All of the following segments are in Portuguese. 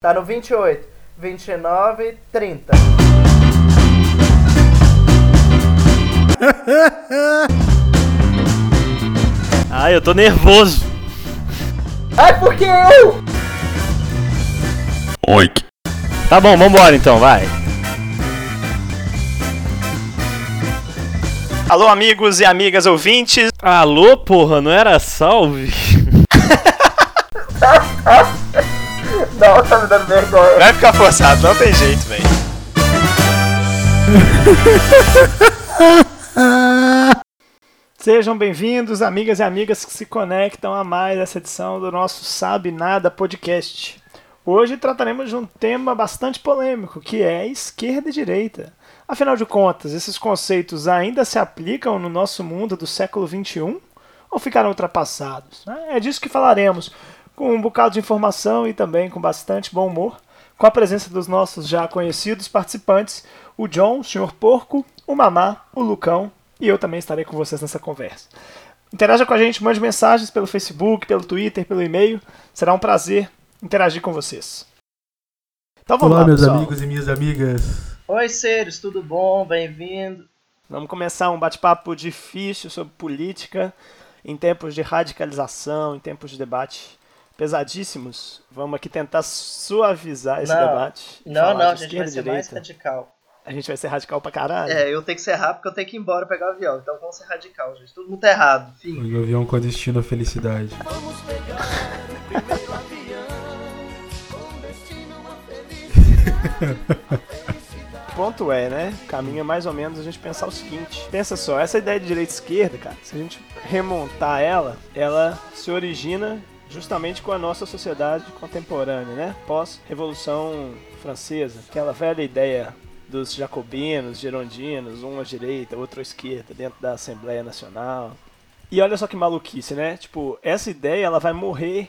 Tá no 28, 29, 30. Ai, eu tô nervoso. Ai, porque eu? Oink. Tá bom, vambora então, vai. Alô, amigos e amigas ouvintes. Alô, porra, não era salve? Não, tá me dando vergonha. Vai ficar forçado, não tem jeito, velho. Sejam bem-vindos, amigas e amigas que se conectam a mais essa edição do nosso Sabe Nada podcast. Hoje trataremos de um tema bastante polêmico, que é esquerda e direita. Afinal de contas, esses conceitos ainda se aplicam no nosso mundo do século XXI ou ficaram ultrapassados? É disso que falaremos, com um bocado de informação e também com bastante bom humor, com a presença dos nossos já conhecidos participantes, o John, o Sr. Porco, o Mamá, o Lucão e eu também estarei com vocês nessa conversa. Interaja com a gente, mande mensagens pelo Facebook, pelo Twitter, pelo e-mail. Será um prazer interagir com vocês. Então vamos Olá, lá, meus pessoal. amigos e minhas amigas. Oi, seres, tudo bom? Bem-vindo. Vamos começar um bate-papo difícil sobre política em tempos de radicalização, em tempos de debate pesadíssimos. Vamos aqui tentar suavizar esse Não, debate. Não, não, de a gente vai ser mais radical. A gente vai ser radical pra caralho. É, eu tenho que ser rápido porque eu tenho que ir embora pegar o avião. Então vamos ser radical, gente. Todo mundo tá errado. Fim. O avião com destino à felicidade. O ponto é, né? Caminho é mais ou menos a gente pensar o seguinte. Pensa só, essa ideia de direita e esquerda, cara, se a gente remontar ela, ela se origina justamente com a nossa sociedade contemporânea, né? Pós-Revolução Francesa. Aquela velha ideia dos jacobinos, girondinos, um à direita, outro à esquerda, dentro da Assembleia Nacional. E olha só que maluquice, né? Tipo, essa ideia ela vai morrer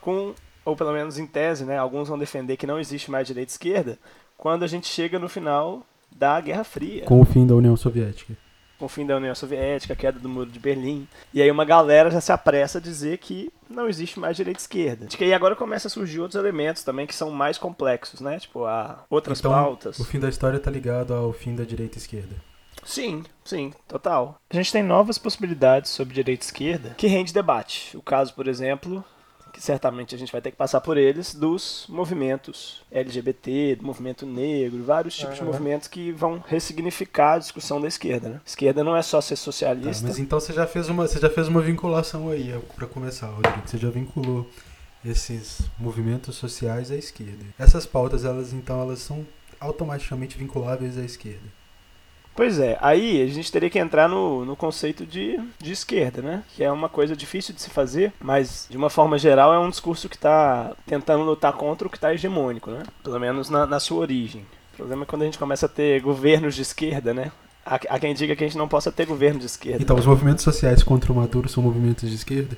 com, ou pelo menos em tese, né? Alguns vão defender que não existe mais direita e esquerda, quando a gente chega no final da Guerra Fria, com, o fim da União Soviética. O fim da União Soviética, a queda do Muro de Berlim. E aí uma galera já se apressa a dizer que não existe mais direita e esquerda. Acho que aí agora começa a surgir outros elementos também que são mais complexos, né? Tipo, a outras então, pautas. o fim da história tá ligado ao fim da direita e esquerda. Sim, sim, total. A gente tem novas possibilidades sobre direita e esquerda que rende debate. O caso, por exemplo, que certamente a gente vai ter que passar por eles, dos movimentos LGBT, do movimento negro, vários tipos de Aham. movimentos que vão ressignificar a discussão da esquerda. Né? Esquerda não é só ser Tá, socialista. mas então você já fez uma, você já fez uma vinculação aí é, pra começar, Rodrigo. Você já vinculou esses movimentos sociais à esquerda. Essas pautas, elas então elas são automaticamente vinculáveis à esquerda. Pois é, aí a gente teria que entrar no, no conceito de, de esquerda, né? Que é uma coisa difícil de se fazer, mas de uma forma geral é um discurso que está tentando lutar contra o que está hegemônico, né? Pelo menos na, na sua origem. O problema é quando a gente começa a ter governos de esquerda, né? Há, há quem diga que a gente não possa ter governo de esquerda. Então, os movimentos sociais contra o Maduro são movimentos de esquerda?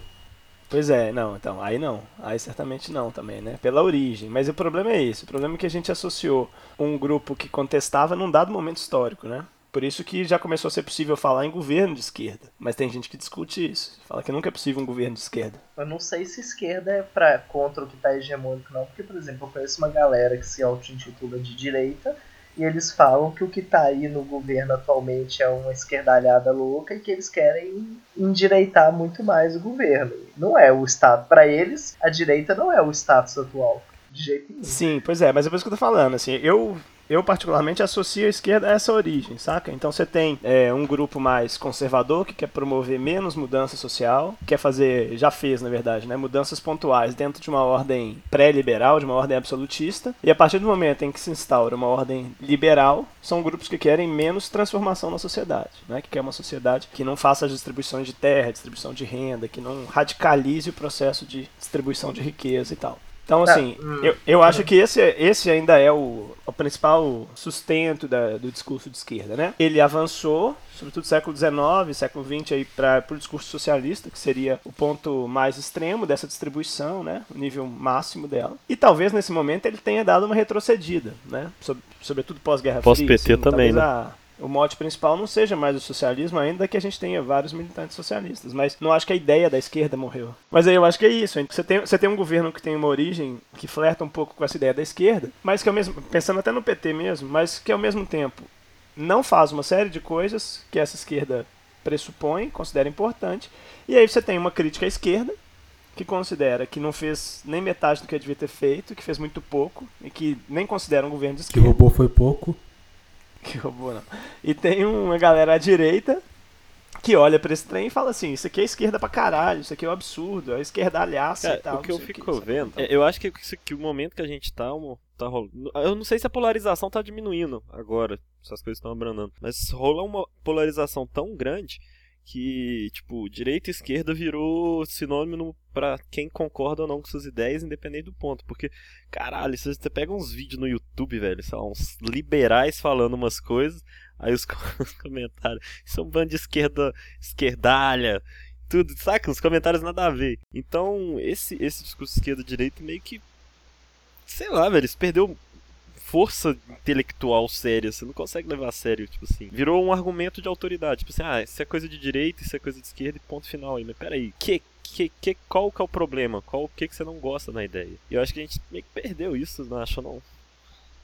Pois é, não, então, aí não. Aí certamente não também, né? Pela origem. Mas o problema é esse. O problema é que a gente associou um grupo que contestava num dado momento histórico, né? Por isso que já começou a ser possível falar em governo de esquerda. Mas tem gente que discute isso. Fala que nunca é possível um governo de esquerda. Eu não sei se esquerda é pra, contra o que tá hegemônico, não. Porque, por exemplo, eu conheço uma galera que se auto-intitula de direita e eles falam que o que tá aí no governo atualmente é uma esquerdalhada louca e que eles querem endireitar muito mais o governo. Não é o Estado. Pra eles, a direita não é o status atual. De jeito nenhum. Sim, pois é, mas é por isso que eu tô falando, assim, eu, eu particularmente associo a esquerda a essa origem, saca? Então você tem é, um grupo mais conservador que quer promover menos mudança social, quer fazer, já fez na verdade, né, mudanças pontuais dentro de uma ordem pré-liberal, de uma ordem absolutista, e a partir do momento em que se instaura uma ordem liberal, são grupos que querem menos transformação na sociedade, né, que quer uma sociedade que não faça as distribuições de terra, distribuição de renda, que não radicalize o processo de distribuição de riqueza e tal. Então, Tá, assim, hum. eu, eu acho que esse, esse ainda é o, o principal sustento da- do discurso de esquerda, né? Ele avançou, sobretudo século XIX, século XX, aí para o discurso socialista, que seria o ponto mais extremo dessa distribuição, né? O nível máximo dela. E talvez nesse momento ele tenha dado uma retrocedida, né? Sob- sobretudo pós-Guerra Fria. Pós-PT assim, também, né? a- o mote principal não seja mais o socialismo, ainda que a gente tenha vários militantes socialistas. Mas não acho que a ideia da esquerda morreu. Mas aí eu acho que é isso. Você tem, você tem um governo que tem uma origem que flerta um pouco com essa ideia da esquerda, mas que ao mesmo pensando até no PT mesmo, mas que ao mesmo tempo não faz uma série de coisas que essa esquerda pressupõe, considera importante, e aí você tem uma crítica à esquerda, que considera que não fez nem metade do que devia ter feito, que fez muito pouco, e que nem considera um governo de Que esquerda. roubou foi pouco. Que roubou, não. E tem uma galera à direita que olha pra esse trem e fala assim: Isso aqui é esquerda pra caralho, isso aqui é um absurdo, é esquerdalhaça Cara, e tal. o que eu fico sabe? vendo, é, eu acho que, que, que o momento que a gente tá, tá rolando. Eu não sei se a polarização tá diminuindo agora, se as coisas estão abrandando, mas rola uma polarização tão grande que, tipo, direita e esquerda virou sinônimo pra quem concorda ou não com suas ideias, independente do ponto. Porque, caralho, se você pega uns vídeos no YouTube, velho, lá, uns liberais falando umas coisas, aí os, co- os comentários, isso é um bando de esquerda, esquerdalha, tudo, saca? Uns comentários nada a ver. Então, esse, esse discurso esquerda-direita meio que. Sei lá, velho, isso perdeu força intelectual séria. Você não consegue levar a sério, tipo assim. Virou um argumento de autoridade. Tipo assim, ah, isso é coisa de direita, isso é coisa de esquerda e ponto final aí. Mas peraí, que, que, que, qual que é o problema? Qual o que, que você não gosta na ideia? E eu acho que a gente meio que perdeu isso, não acha não?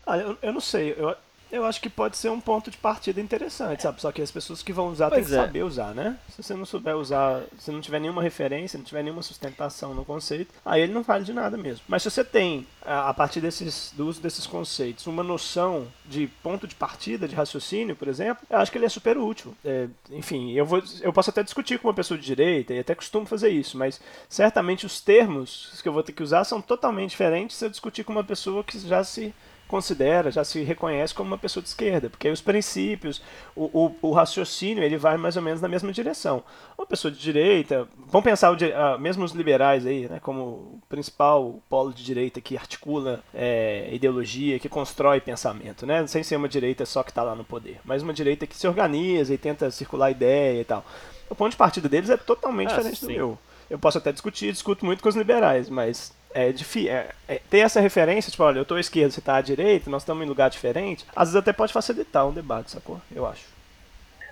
Ah, eu, eu não sei, eu, eu acho que pode ser um ponto de partida interessante, sabe? Só que as pessoas que vão usar têm Pois que é. saber usar, né? Se você não souber usar, se não tiver nenhuma referência, não tiver nenhuma sustentação no conceito, aí ele não vale de nada mesmo. Mas se você tem, a a partir desses, do uso desses conceitos, uma noção de ponto de partida, de raciocínio, por exemplo, eu acho que ele é super útil. É, enfim, eu, vou, eu posso até discutir com uma pessoa de direita, e até costumo fazer isso, mas certamente os termos que eu vou ter que usar são totalmente diferentes se eu discutir com uma pessoa que já se considera, já se reconhece como uma pessoa de esquerda, porque aí os princípios, o, o, o raciocínio, ele vai mais ou menos na mesma direção. Uma pessoa de direita, vamos pensar o, ah, mesmo os liberais aí, né, como o principal polo de direita que articula é, ideologia, que constrói pensamento, né, sem ser uma direita só que está lá no poder, mas uma direita que se organiza e tenta circular ideia e tal. O ponto de partida deles é totalmente Ah, diferente do sim. meu. Eu posso até discutir, discuto muito com os liberais, mas é difícil. É, é- ter essa referência, tipo, olha, eu tô à esquerda, você tá à direita, nós estamos em lugar diferente, às vezes até pode facilitar um debate, sacou? Eu acho.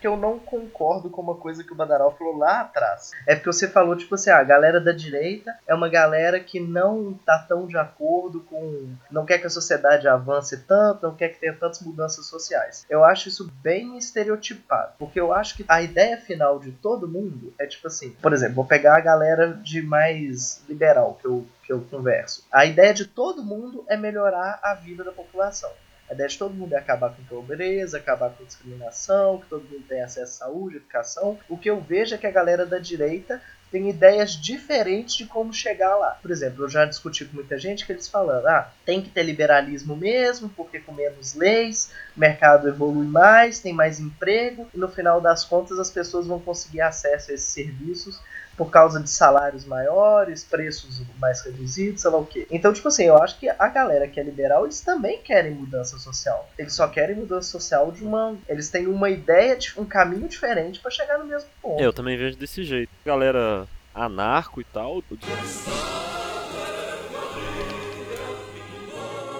Que eu não concordo com uma coisa que o Badaral falou lá atrás. É porque você falou, tipo assim, ah, a galera da direita é uma galera que não tá tão de acordo com. não quer que a sociedade avance tanto, não quer que tenha tantas mudanças sociais. Eu acho isso bem estereotipado. Porque eu acho que a ideia final de todo mundo é tipo assim, por exemplo, vou pegar a galera de mais liberal que eu, que eu converso. A ideia de todo mundo é melhorar a vida da população. A ideia de todo mundo é acabar com pobreza, acabar com discriminação, que todo mundo tenha acesso à saúde, educação. O que eu vejo é que a galera da direita tem ideias diferentes de como chegar lá. Por exemplo, eu já discuti com muita gente que eles falando, ah, tem que ter liberalismo mesmo, porque com menos leis, o mercado evolui mais, tem mais emprego, e no final das contas as pessoas vão conseguir acesso a esses serviços por causa de salários maiores, preços mais reduzidos, sei lá o quê. Então, tipo assim, eu acho que a galera que é liberal, eles também querem mudança social. Eles só querem mudança social de uma. Eles têm uma ideia, de um caminho diferente pra chegar no mesmo ponto. Eu também vejo desse jeito. Galera anarco e tal. O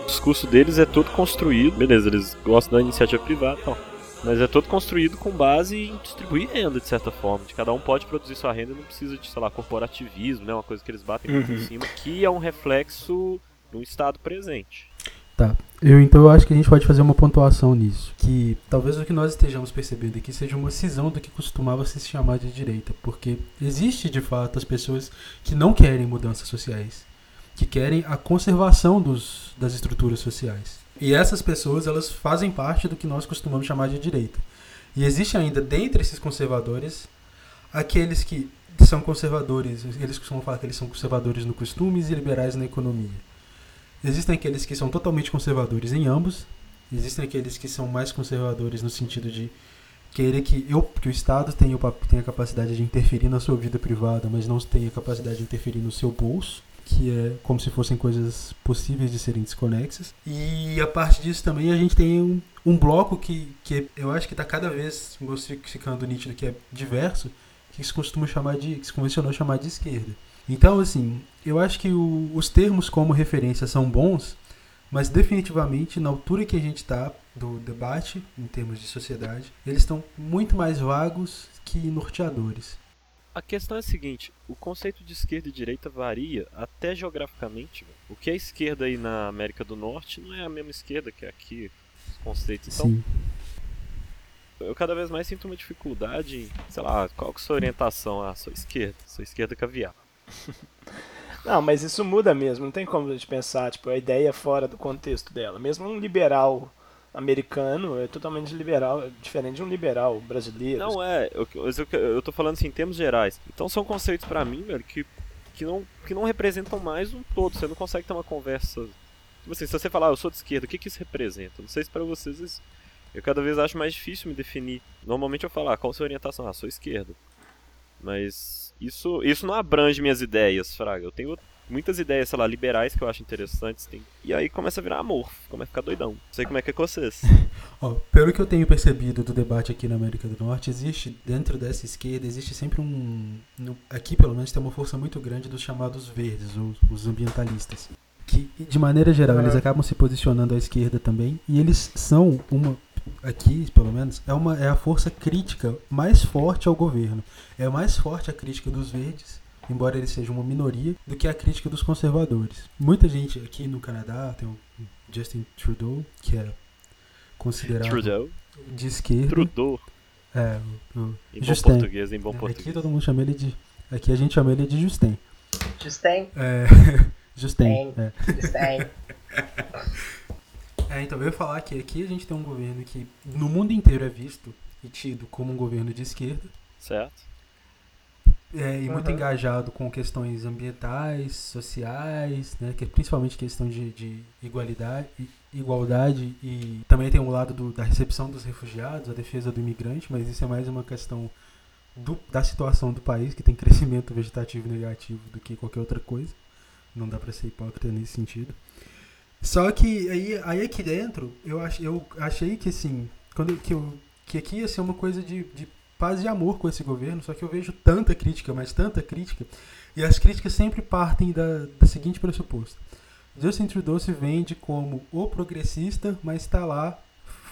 discurso deles é todo construído. Beleza, eles gostam da iniciativa privada e tal. Mas é todo construído com base em distribuir renda, de certa forma. De cada um pode produzir sua renda, não precisa de, sei lá, corporativismo, né? Uma coisa que eles batem muito em cima, que é um reflexo um estado presente. Tá. Eu então eu acho que a gente pode fazer uma pontuação nisso. Que talvez o que nós estejamos percebendo aqui seja uma cisão do que costumava se chamar de direita. Porque existe de fato as pessoas que não querem mudanças sociais. Que querem a conservação dos, das estruturas sociais. E essas pessoas elas fazem parte do que nós costumamos chamar de direita. E existe ainda dentre esses conservadores aqueles que são conservadores, eles costumam falar que eles são conservadores no costumes e liberais na economia. Existem aqueles que são totalmente conservadores em ambos. Existem aqueles que são mais conservadores no sentido de querer que, eu, que o Estado tenha, tenha a capacidade de interferir na sua vida privada, mas não tenha a capacidade de interferir no seu bolso, que é como se fossem coisas possíveis de serem desconexas. E a parte disso também a gente tem um, um bloco que, que eu acho que está cada vez ficando nítido que é diverso, que se costuma chamar de, que se convencionou chamar de esquerda. Então, assim, eu acho que o- os termos como referência são bons, mas definitivamente na altura que a gente está, do debate em termos de sociedade, eles estão muito mais vagos que norteadores. A questão é a seguinte, o conceito de esquerda e direita varia até geograficamente. O que é esquerda aí na América do Norte não é a mesma esquerda que é aqui, os conceitos. Então, Sim. eu cada vez mais sinto uma dificuldade em, sei lá, qual que é a sua orientação? Ah, sou esquerda, sou esquerda caviar. Não, mas isso muda mesmo, não tem como a gente pensar, tipo, a ideia fora do contexto dela. Mesmo um liberal americano é totalmente liberal, diferente de um liberal brasileiro. Não é, eu, eu, eu tô falando assim em termos gerais. Então são conceitos pra mim, velho, que, que, não, que não representam mais um todo. Você não consegue ter uma conversa. Tipo assim, se você falar, ah, eu sou de esquerda, o que, que isso representa? Não sei se pra vocês isso. Eu cada vez acho mais difícil me definir. Normalmente eu falo, ah, qual a sua orientação? Ah, sou esquerda. Mas isso, isso não abrange minhas ideias, Fraga. Eu tenho muitas ideias, sei lá, liberais que eu acho interessantes. Tem... E aí começa a virar amor, começa a ficar doidão. Não sei como é que é com vocês. Ó, pelo que eu tenho percebido do debate aqui na América do Norte, existe, dentro dessa esquerda, existe sempre um. no- aqui, pelo menos, tem uma força muito grande dos chamados verdes, os, os ambientalistas. Que, de maneira geral, eles Aham. acabam se posicionando à esquerda também. E eles são uma. Aqui, pelo menos, é, uma, é a força crítica mais forte ao governo. É mais forte a crítica dos verdes embora eles sejam uma minoria, do que a crítica dos conservadores. Muita gente aqui no Canadá tem o Justin Trudeau, que é considerado Trudeau. de esquerda. Trudeau. É, o, o Em bom Justin. português, em bom Aqui português. todo mundo chama ele de. Aqui a gente chama ele de Justin. Justin, É, Justin. Tem. É. Justin. É, então eu ia falar que aqui a gente tem um governo que no mundo inteiro é visto e tido como um governo de esquerda. Certo? É, e muito Aham. engajado com questões ambientais, sociais, né, que é principalmente questão de, de igualdade, igualdade e também tem o lado do- da recepção dos refugiados, a defesa do imigrante, mas isso é mais uma questão do- da situação do país, que tem crescimento vegetativo negativo do que qualquer outra coisa. Não dá pra ser hipócrita nesse sentido. Só que aí, aí aqui dentro, eu, ach, eu achei que assim, quando, que, eu, que aqui ia ser uma coisa de, de paz e amor com esse governo, só que eu vejo tanta crítica, mas tanta crítica, e as críticas sempre partem da, seguinte pressuposto. Justin Trudeau se vende como o progressista, mas está lá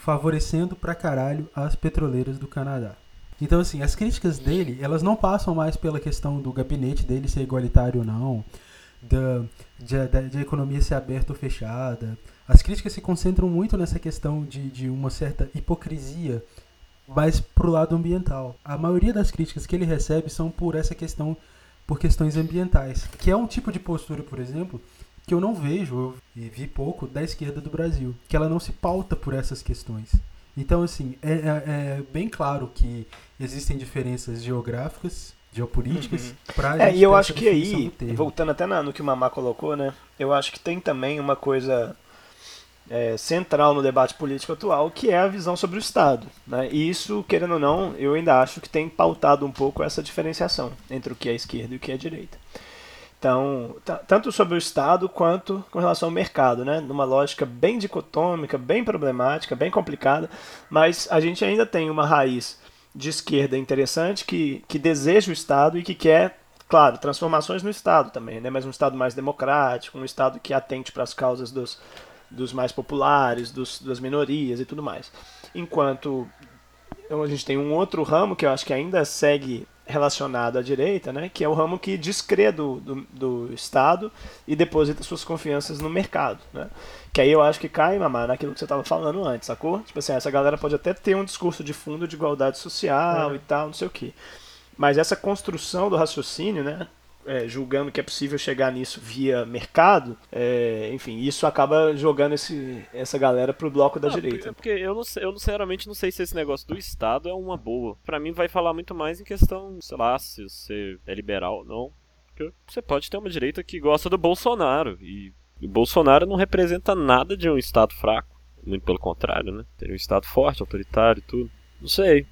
favorecendo pra caralho as petroleiras do Canadá. Então, assim, as críticas dele, elas não passam mais pela questão do gabinete dele ser igualitário ou não, da, de, da- de economia ser aberta ou fechada. As críticas se concentram muito nessa questão de, de uma certa hipocrisia mas pro lado ambiental. A maioria das críticas que ele recebe são por essa questão, por questões ambientais, que é um tipo de postura, por exemplo, que eu não vejo, eu e vi pouco da esquerda do Brasil, que ela não se pauta por essas questões. Então, assim, é, é- é bem claro que existem diferenças geográficas, geopolíticas, pra É, gente e eu acho que aí, voltando até na- no que o Mamá colocou, né? Eu acho que tem também uma coisa é, central no debate político atual, que é a visão sobre o Estado. Né? E isso, querendo ou não, eu ainda acho que tem pautado um pouco essa diferenciação entre o que é esquerda e o que é direita. Então, ta- tanto sobre o Estado quanto com relação ao mercado, né? Numa lógica bem dicotômica, bem problemática, bem complicada, mas a gente ainda tem uma raiz de esquerda interessante que, que deseja o Estado e que quer, claro, transformações no Estado também, né? Mas um Estado mais democrático, um Estado que atente para as causas dos, dos mais populares, dos, das minorias e tudo mais. Enquanto então, a gente tem um outro ramo que eu acho que ainda segue relacionado à direita, né, que é o ramo que descrê do, do, do Estado e deposita suas confianças no mercado. Né? Que aí eu acho que cai, mamá, naquilo que você estava falando antes, sacou? Tipo assim, essa galera pode até ter um discurso de fundo de igualdade social É. e tal, não sei o quê. Mas essa construção do raciocínio, né, é, julgando que é possível chegar nisso via mercado, é, enfim, isso acaba jogando esse, essa galera pro bloco da Não, direita. é Porque eu, não sei, eu sinceramente não sei se esse negócio do Estado é uma boa. Pra mim vai falar muito mais em questão, sei lá, se você é liberal ou não. Porque você pode ter uma direita que gosta do Bolsonaro. E o Bolsonaro não representa nada de um Estado fraco. Muito pelo contrário, né? Teria um Estado forte, autoritário e tudo. Não sei.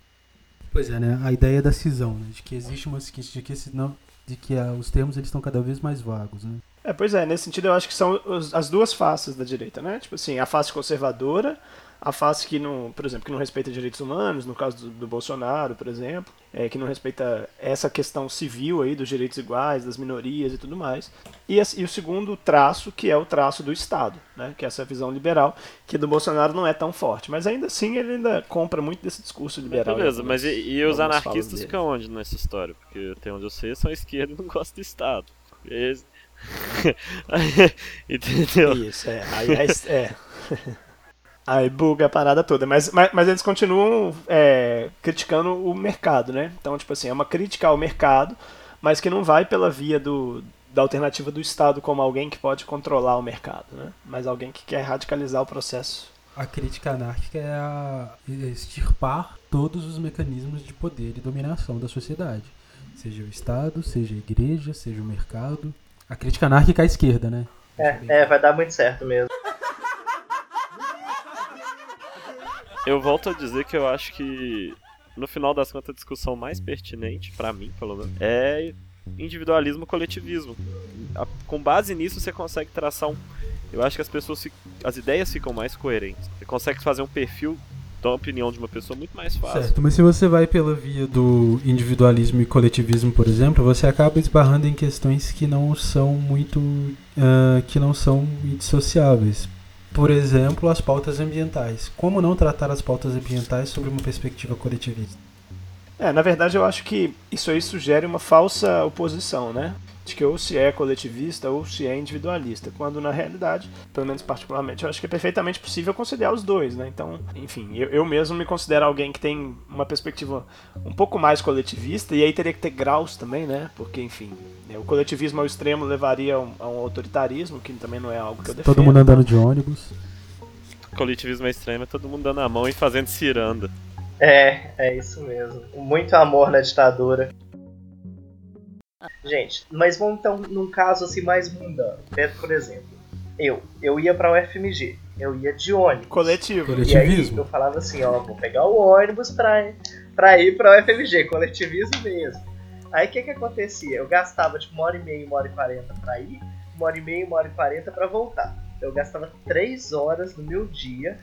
Pois é, né? A ideia da cisão, né? De que existe uma de que esse não, de que ah, os termos eles estão cada vez mais vagos, né? É, pois é, nesse sentido eu acho que são os- as duas faces da direita, né? Tipo assim, a face conservadora, a face que não, por exemplo, que não respeita direitos humanos, no caso do, do Bolsonaro, por exemplo, é, que não respeita essa questão civil aí dos direitos iguais, das minorias e tudo mais. E, e o segundo traço, que é o traço do Estado, né? Que é essa visão liberal, que do Bolsonaro não é tão forte. Mas ainda assim ele ainda compra muito desse discurso liberal. Beleza, em mas e, algumas- e os anarquistas ficam onde nessa história? Porque até onde eu sei, são esquerda e não gostam do Estado. Eles... Entendeu? Isso, é. Aí é. é. Aí buga a parada toda. Mas, mas, mas eles continuam é, criticando o mercado, né? Então, tipo assim, é uma crítica ao mercado, mas que não vai pela via do, da alternativa do Estado como alguém que pode controlar o mercado, né? Mas alguém que quer radicalizar o processo. A crítica anárquica é a extirpar todos os mecanismos de poder e dominação da sociedade. Seja o Estado, seja a igreja, seja o mercado. A crítica anárquica é à esquerda, né? É, é, vai dar muito certo mesmo. Eu volto a dizer que eu acho que, no final das contas, a discussão mais pertinente, pra mim, pelo menos, é individualismo coletivismo. Com base nisso, você consegue traçar um. Eu acho que as pessoas, as ideias ficam mais coerentes. Você consegue fazer um perfil da opinião de uma pessoa muito mais fácil. Certo, mas se você vai pela via do individualismo e coletivismo, por exemplo, você acaba esbarrando em questões que não são muito. ah, que não são indissociáveis. Por exemplo, as pautas ambientais. Como não tratar as pautas ambientais sobre uma perspectiva coletivista? É, na verdade eu acho que isso aí sugere uma falsa oposição, né? De que ou se é coletivista ou se é individualista, quando na realidade, pelo menos particularmente, eu acho que é perfeitamente possível conciliar os dois, né? Então, enfim, eu, eu mesmo me considero alguém que tem uma perspectiva um pouco mais coletivista, e aí teria que ter graus também, né? Porque, enfim, né, o coletivismo ao extremo levaria a um, a um autoritarismo, que também não é algo que eu defendo. Todo mundo andando de ônibus. Coletivismo extremo é todo mundo dando a mão e fazendo ciranda. É, é isso mesmo. Muito amor na ditadura. Gente, mas vamos então num caso assim mais mundano. Pega, Por exemplo, eu, eu ia pra UFMG, eu ia de ônibus. Coletivo. E aí Coletivismo? eu falava assim, ó, vou pegar o ônibus pra, pra ir pra UFMG, coletivismo mesmo. Aí o que que acontecia? Eu gastava tipo uma hora e meia, uma hora e quarenta pra ir, uma hora e meia, uma hora e quarenta pra voltar. Eu gastava três horas no meu dia,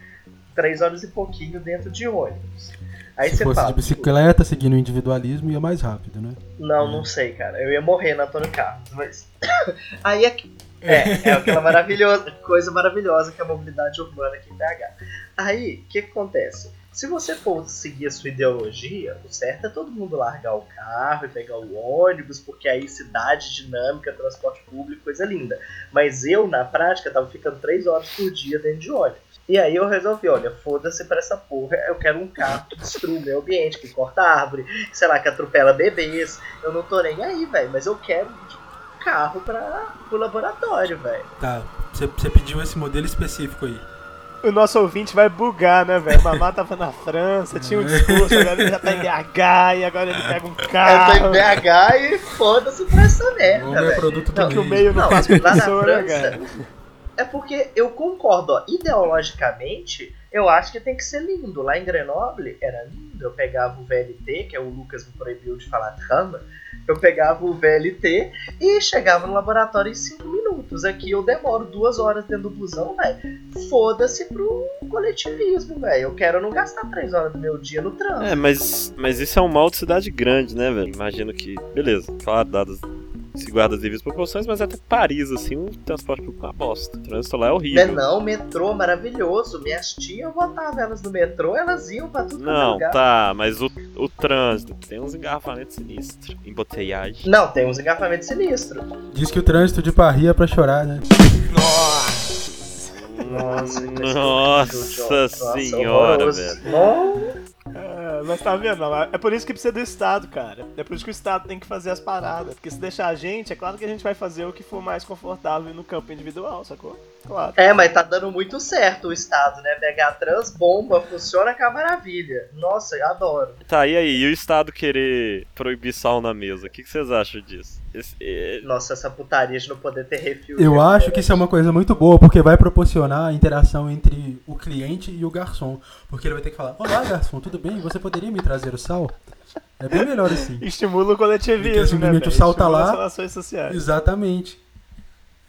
três horas e pouquinho dentro de ônibus. Aí Se você fosse fala, de bicicleta, seguindo o individualismo, ia mais rápido, né? não, não sei, cara. Eu ia morrer na Antônio Carlos, mas. Aí é que. É, é aquela maravilhosa, coisa maravilhosa que é a mobilidade urbana aqui em BH. Aí, o que, que acontece? Se você for seguir a sua ideologia, o certo é todo mundo largar o carro e pegar o ônibus, porque aí cidade dinâmica, transporte público, coisa linda. Mas eu, na prática, tava ficando três horas por dia dentro de ônibus. E aí eu resolvi, olha, foda-se pra essa porra, eu quero um carro que destrua o meio ambiente, que corta árvore, sei lá, que atropela bebês. Eu não tô nem aí, velho, mas eu quero um carro pra, pro laboratório, velho. Tá, você pediu esse modelo específico aí. O nosso ouvinte vai bugar, né, velho? Mamá tava na França, tinha um discurso, agora ele já tá em BH e agora ele pega um Eu tô carro. em BH e foda-se pra essa merda, ver velho. produto do Não, Que o meio não Não, faz lá na França. É porque eu concordo, ó, ideologicamente, eu acho que tem que ser lindo. Lá em Grenoble era lindo. Eu pegava o VLT, que é o Lucas me proibiu de falar trama. Eu pegava o VLT e chegava no laboratório em 5 minutos. Aqui eu demoro duas horas dentro do busão, velho. Foda-se pro coletivismo, velho. Eu quero não gastar três horas do meu dia no trânsito. É, mas, mas isso é um mal de cidade grande, né, velho? Imagino que. Beleza, claro, dadas se guarda as devidas proporções, mas até Paris, assim, o transporte público é uma bosta. O trânsito lá é Não é horrível. não, metrô maravilhoso. Minhas tias, eu botava elas no metrô, elas iam pra tudo Não, lugar. tá, mas o, o trânsito tem uns engarrafamentos sinistros. Embotellagem. Não, tem uns engarrafamentos sinistros. Diz que o trânsito de Paris é pra chorar, né? Nossa, Nossa senhora, horroroso. velho. Nossa. É, mas tá vendo? É por isso que precisa do Estado, cara. É por isso que o Estado tem que fazer as paradas. Porque se deixar a gente, é claro que a gente vai fazer o que for mais confortável no campo individual, sacou? Claro. É, mas tá dando muito certo o Estado, né? BH Trans bomba, funciona com a maravilha. Nossa, eu adoro. Tá, e aí? E o Estado querer proibir sal na mesa? O que, que vocês acham disso? Esse- é- Nossa, essa putaria de não poder ter refil. Eu acho que isso é uma coisa muito boa, porque vai proporcionar a interação entre o cliente e o garçom. Porque ele vai ter que falar, olá garçom, tudo bem? Você poderia me trazer o sal? É bem melhor assim. Estimula o coletivismo, né, o sal tá lá. as relações sociais. Exatamente.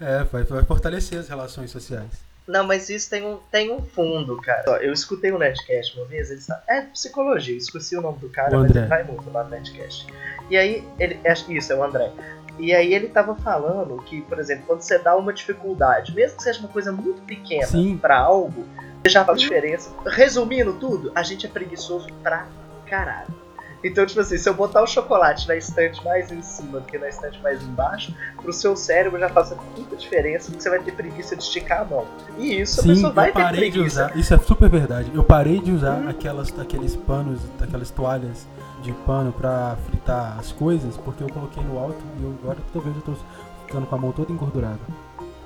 É, vai, vai fortalecer as relações sociais. Não, mas isso tem um, tem um fundo, cara. Eu escutei um Nerdcast uma vez, ele está. É psicologia, esqueci o nome do cara, O mas André. ele vai muito lá no Nerdcast. E aí, ele. Que isso, é o André. E aí ele tava falando que, por exemplo, quando você dá uma dificuldade, mesmo que seja uma coisa muito pequena pra algo, já faz diferença. Resumindo tudo, a gente é preguiçoso pra caralho. Então, tipo assim, se eu botar o chocolate na estante mais em cima do que na estante mais embaixo, pro seu cérebro já faz muita diferença, porque você vai ter preguiça de esticar a mão. E isso a Sim, pessoa vai eu ter parei de preguiça. usar. Isso é super verdade. Eu parei de usar Hum. aquelas, aqueles panos, aquelas toalhas de pano pra fritar as coisas, porque eu coloquei no alto e eu, agora toda vez eu tô ficando com a mão toda engordurada.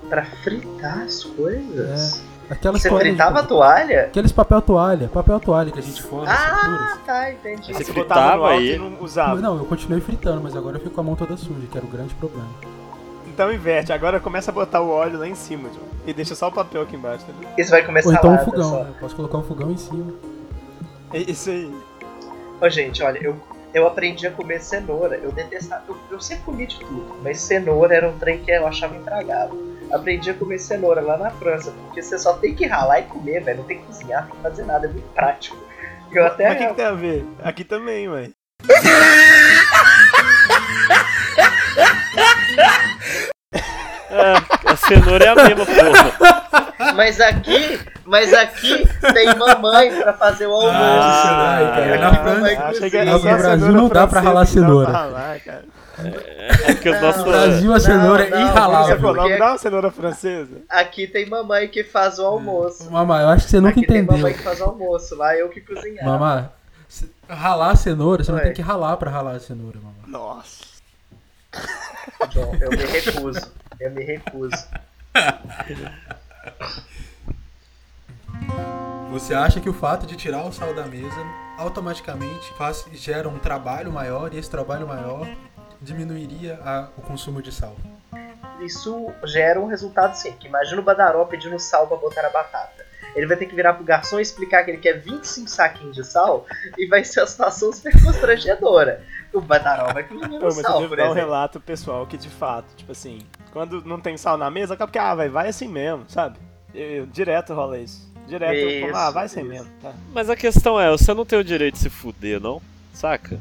Pra fritar as coisas? Aquelas Você toalhas fritava a toalha? Aqueles papel toalha, papel toalha que a gente forra as Ah, tá, entendi. Você Você fritava botava no alto aí? e não usava. Não, eu continuei fritando, mas agora eu fico com a mão toda suja, que era o grande problema. Então inverte, agora começa a botar o óleo lá em cima, John. E deixa só o papel aqui embaixo, entendeu? Isso vai começar Ou então um fogão, só. né? Posso colocar um fogão em cima. É isso aí. Ô, gente, olha, eu, eu aprendi a comer cenoura. Eu detestava. Eu, eu sempre comi de tudo, mas cenoura era um trem que eu achava intragável. Aprendi a comer cenoura lá na França, porque você só tem que ralar e comer, velho. Não tem que cozinhar, não tem que fazer nada, é muito prático. Eu até. Mas o que, que tem a ver? Aqui também, ué. É, a cenoura é a mesma porra. Mas aqui, mas aqui tem mamãe pra fazer o almoço. Ah, Aqui cara, tem na mamãe França- que Achei que cozinha. era No Brasil cenoura não dá pra ralar cenoura. pra ralar, cara. É porque os Não, nossos. No Brasil a Não, cenoura é não, falou, porque- não uma cenoura francesa? Aqui tem mamãe que faz o almoço. Mamãe, eu acho que você nunca Aqui tem entendeu. mamãe que faz o almoço, lá eu que cozinhava. Mamãe, ralar a cenoura, você não Ué. tem que ralar pra ralar a cenoura, mamãe. Nossa. John, eu me recuso. Eu me recuso. Você acha que o fato de tirar o sal da mesa automaticamente faz, gera um trabalho maior e esse trabalho maior diminuiria a- o consumo de sal? Isso gera um resultado sim. Que imagina o Badaró pedindo sal pra botar na batata. Ele vai ter que virar pro garçom e explicar que ele quer 25 saquinhos de sal e vai ser uma situação super constrangedora. O Badaró vai eu sal, devo por dar um relato pessoal que de fato, tipo assim, quando não tem sal na mesa, acaba que, ah, vai, vai assim mesmo, sabe? Eu, eu- direto rola isso. Direto eu Isso, ah, vai assim mesmo, tá? Mas a questão é, você não tem o direito de se fuder, não? Saca?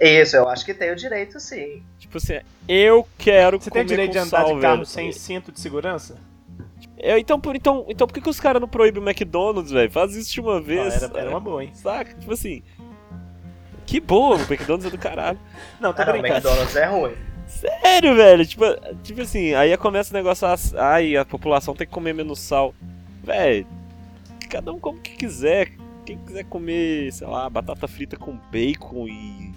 Isso, eu acho que tem o direito sim. Tipo assim, eu quero Você tem o direito com de andar de carro sem cinto de segurança? É, então, por, então, então por que, que os caras não proíbem o McDonald's, velho? Faz isso de uma Não, vez. era, era uma boa, hein? Saca? Tipo assim. Que boa, o McDonald's é do caralho. Não, Ah, não, o brincando. McDonald's é ruim. Sério, velho. Tipo, tipo assim, aí começa o negócio, ai, a população tem que comer menos sal. Velho, cada um come o que quiser. Quem quiser comer, sei lá, batata frita com bacon e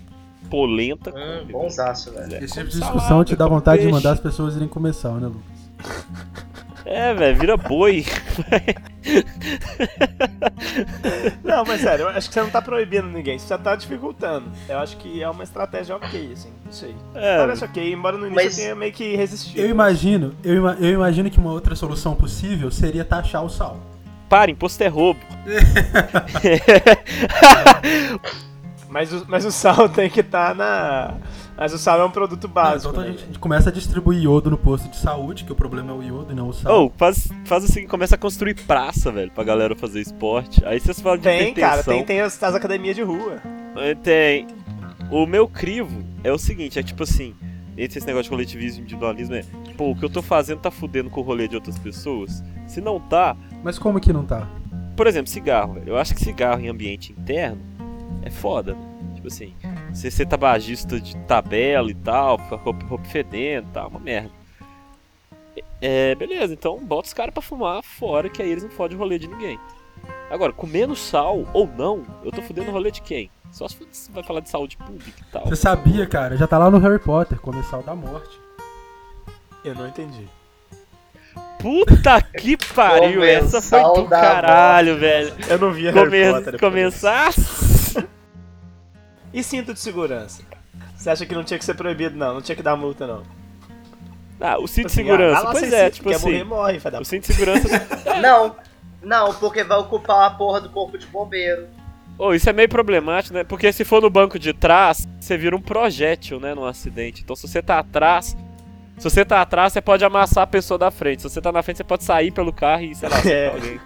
polenta. Hum, come, bonzaço, velho. quiser. Esse tipo de salada, discussão te dá vontade de peixe. mandar as pessoas irem comer sal, né, Lucas? É, velho, vira boi. Não, mas sério, eu acho que você não tá proibindo ninguém, você só tá dificultando. Eu acho que é uma estratégia ok, assim, não sei. É, Parece ok, embora no início Mas- eu tenha meio que resistido. Eu imagino, eu, ima- eu imagino que uma outra solução possível seria taxar o sal. para, imposto é roubo. Mas o, mas o sal tem que estar na. Mas o sal é um produto básico. então a né? gente começa a distribuir iodo no posto de saúde, que o problema é o iodo e não o sal. Ou, faz, faz assim, começa a construir praça, velho, pra galera fazer esporte. Aí vocês falam de Tem, cara, tem, tem as, as academias de rua. É, Tem. O meu crivo é o seguinte, é tipo assim, entre esse negócio de coletivismo e individualismo é, pô, o que eu tô fazendo tá fudendo com o rolê de outras pessoas? Se não tá, Mas como que não tá? por exemplo, cigarro, velho. Eu acho que cigarro em ambiente interno é foda, né? Tipo assim, você ser tabagista de tabela e tal, fica roupa, roupa fedendo e tal, uma merda. É, beleza, então bota os caras pra fumar fora, que aí eles não fodem o rolê de ninguém. Agora, comendo sal ou não, eu tô fudendo o rolê de quem? Só se você vai falar de saúde pública e tal. Você sabia, cara? Já tá lá no Harry Potter, comer sal da morte. Eu não entendi. Puta que pariu, essa foi do caralho, velho. Eu não vi Come- Harry Potter. depois. começar. E cinto de segurança? Você acha que não tinha que ser proibido, não? Não tinha que dar multa, não? Ah, o cinto de assim, ah, segurança, pois é, tipo quer assim. morrer, morre, vai dar O cinto de segurança. Não, não, porque vai ocupar a porra do corpo de bombeiro. Ô, isso é meio problemático, né? Porque se for no banco de trás, você vira um projétil, né? Num acidente. Então se você tá atrás, Se você tá atrás, você pode amassar a pessoa da frente. Se você tá na frente, você pode sair pelo carro e, sei lá, acertar É. alguém.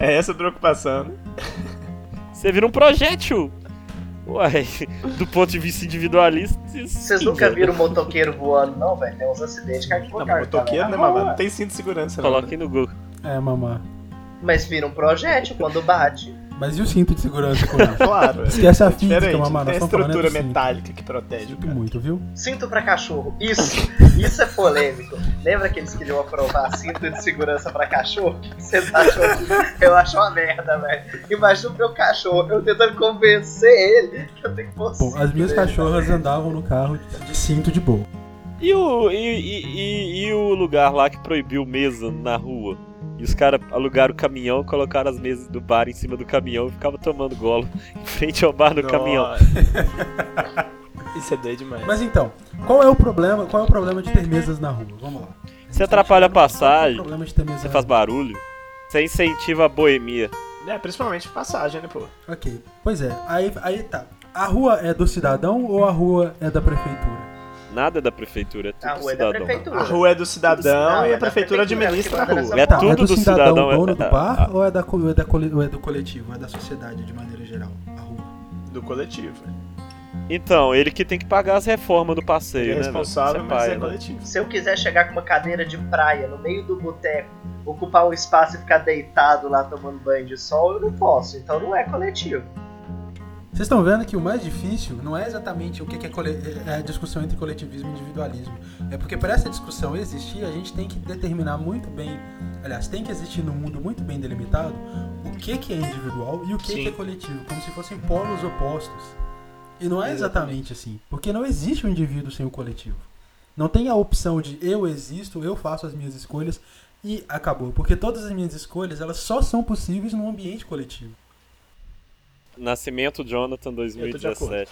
É essa a preocupação. né? Você vira um projétil. Uai, do ponto de vista individualista. Vocês nunca velho. viram motoqueiro voando, não, velho? Tem uns acidentes que Não, a mas motoqueiro, né, mamãe? Não tem cinto de segurança. Coloquem no Google. É, mamá. Mas vira um projétil quando bate. Mas e o cinto de segurança com isso? Claro. Esquece a é física, diferente, mamãe. Tem a é estrutura metálica que protege. o Sinto cara. muito, viu? Cinto pra cachorro. Isso, isso é polêmico. Lembra que eles queriam aprovar cinto de segurança pra cachorro? O que vocês acham? Eu acho uma merda, velho. Imagina o meu cachorro, eu tentando convencer ele que eu tenho que pôr Bom, as minhas nele. cachorras andavam no carro de, de cinto de boa. E o, e, e- e- e o lugar lá que proibiu mesa na rua? E os caras alugaram o caminhão, colocaram as mesas do bar em cima do caminhão e ficavam tomando golo em frente ao bar do caminhão. Nossa. Isso é doido demais. Mas então, qual é o problema? Qual é o problema de ter mesas na rua? Vamos lá. Você atrapalha a Qual é o passagem, problema de ter mesa você faz rua? barulho, você incentiva a boemia. É, principalmente passagem, né, pô? Ok, pois é, aí, aí tá. A rua é do cidadão ou a rua é da prefeitura? Nada é da prefeitura, é tudo A do rua é da cidadão. prefeitura. A rua é do cidadão Não, e é a da prefeitura prefeitura, administra a rua. É Tá, tudo é do, do cidadão cidadão, é- dono do é- bar a- ou, é da, ou é da cole- ou é do coletivo, é da sociedade de maneira geral? A rua. Do coletivo. Então, ele que tem que pagar as reformas do passeio, Ele é né? responsável, Você mas paga, é né? coletivo. Se eu quiser chegar com uma cadeira de praia no meio do boteco, ocupar um espaço e ficar deitado lá tomando banho de sol, eu não posso. Então não é coletivo. Vocês estão vendo que o mais difícil não é exatamente o que é, cole- é a discussão entre coletivismo e individualismo. É porque para essa discussão existir, a gente tem que determinar muito bem, aliás, tem que existir num mundo muito bem delimitado o que que é individual e o que que é coletivo, como se fossem polos opostos. E não é exatamente assim, porque não existe o indivíduo sem o coletivo. Não tem a opção de eu existo, eu faço as minhas escolhas e acabou, porque todas as minhas escolhas, elas só são possíveis num ambiente coletivo. Nascimento Jonathan Eu tô de 2017.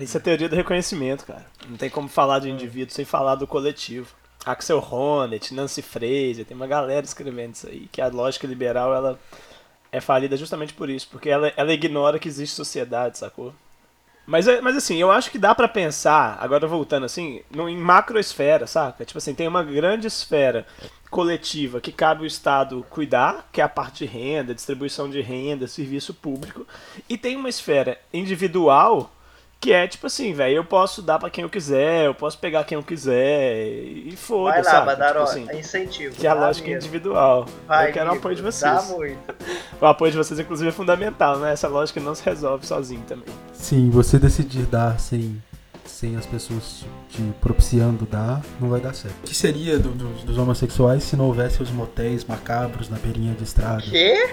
Isso é teoria do reconhecimento, cara. Não tem como falar de indivíduo sem falar do coletivo. Axel Honneth, Nancy Fraser, tem uma galera escrevendo isso aí, que a lógica liberal ela é falida justamente por isso, porque ela, ela ignora que existe sociedade, sacou? Mas, é- mas assim, eu acho que dá pra pensar, agora voltando assim, no, em macroesfera, saca? Tipo assim, tem uma grande esfera coletiva que cabe o Estado cuidar, que é a parte de renda, distribuição de renda, serviço público, e tem uma esfera individual que é tipo assim, velho, eu posso dar pra quem eu quiser, eu posso pegar quem eu quiser e Vai foda, lá, sabe? Badaró, Tipo assim, é incentivo. que é a dá lógica mesmo. individual. Vai, eu quero o amigo, apoio de Dá vocês. muito. O apoio de vocês, inclusive, é fundamental, né? Essa lógica não se resolve sozinho também. Sim, você decidir dar sem, sem as pessoas te propiciando dar, não vai dar certo. O que seria do- dos- dos homossexuais se não houvesse os motéis macabros na beirinha de estrada? Quê?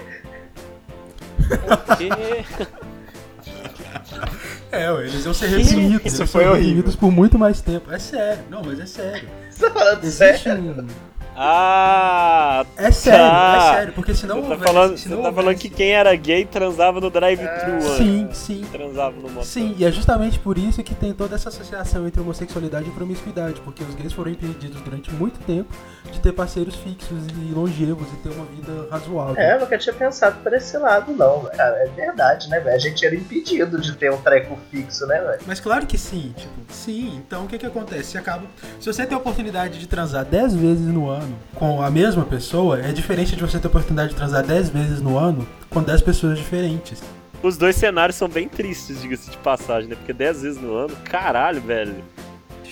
Que- É, ué, eles iam ser reprimidos. Isso eles foi foram horrível. por muito mais tempo. É sério, não, mas é sério. Você tá falando Existe sério? um. Ah! É sério, Tá. é sério, porque se não Você tá houvesse- falando, se você tá falando que quem era gay transava no drive-thru antes. Sim, sim. Transava no motel. Sim, e é justamente por isso que tem toda essa associação entre homossexualidade e promiscuidade, porque os gays foram impedidos durante muito tempo de ter parceiros fixos e longevos e ter uma vida razoável. É, eu nunca tinha pensado por esse lado, não, velho. Cara, é verdade, né, velho? A gente era impedido de ter um treco fixo, né, velho? Mas claro que sim, tipo, sim. Então o que que acontece? Você acaba. Se você tem a oportunidade de transar 10 vezes no ano com a mesma pessoa, é diferente de você ter a oportunidade de transar 10 vezes no ano com 10 pessoas diferentes. Os dois cenários são bem tristes, diga-se de passagem, né? Porque 10 vezes no ano, caralho, velho.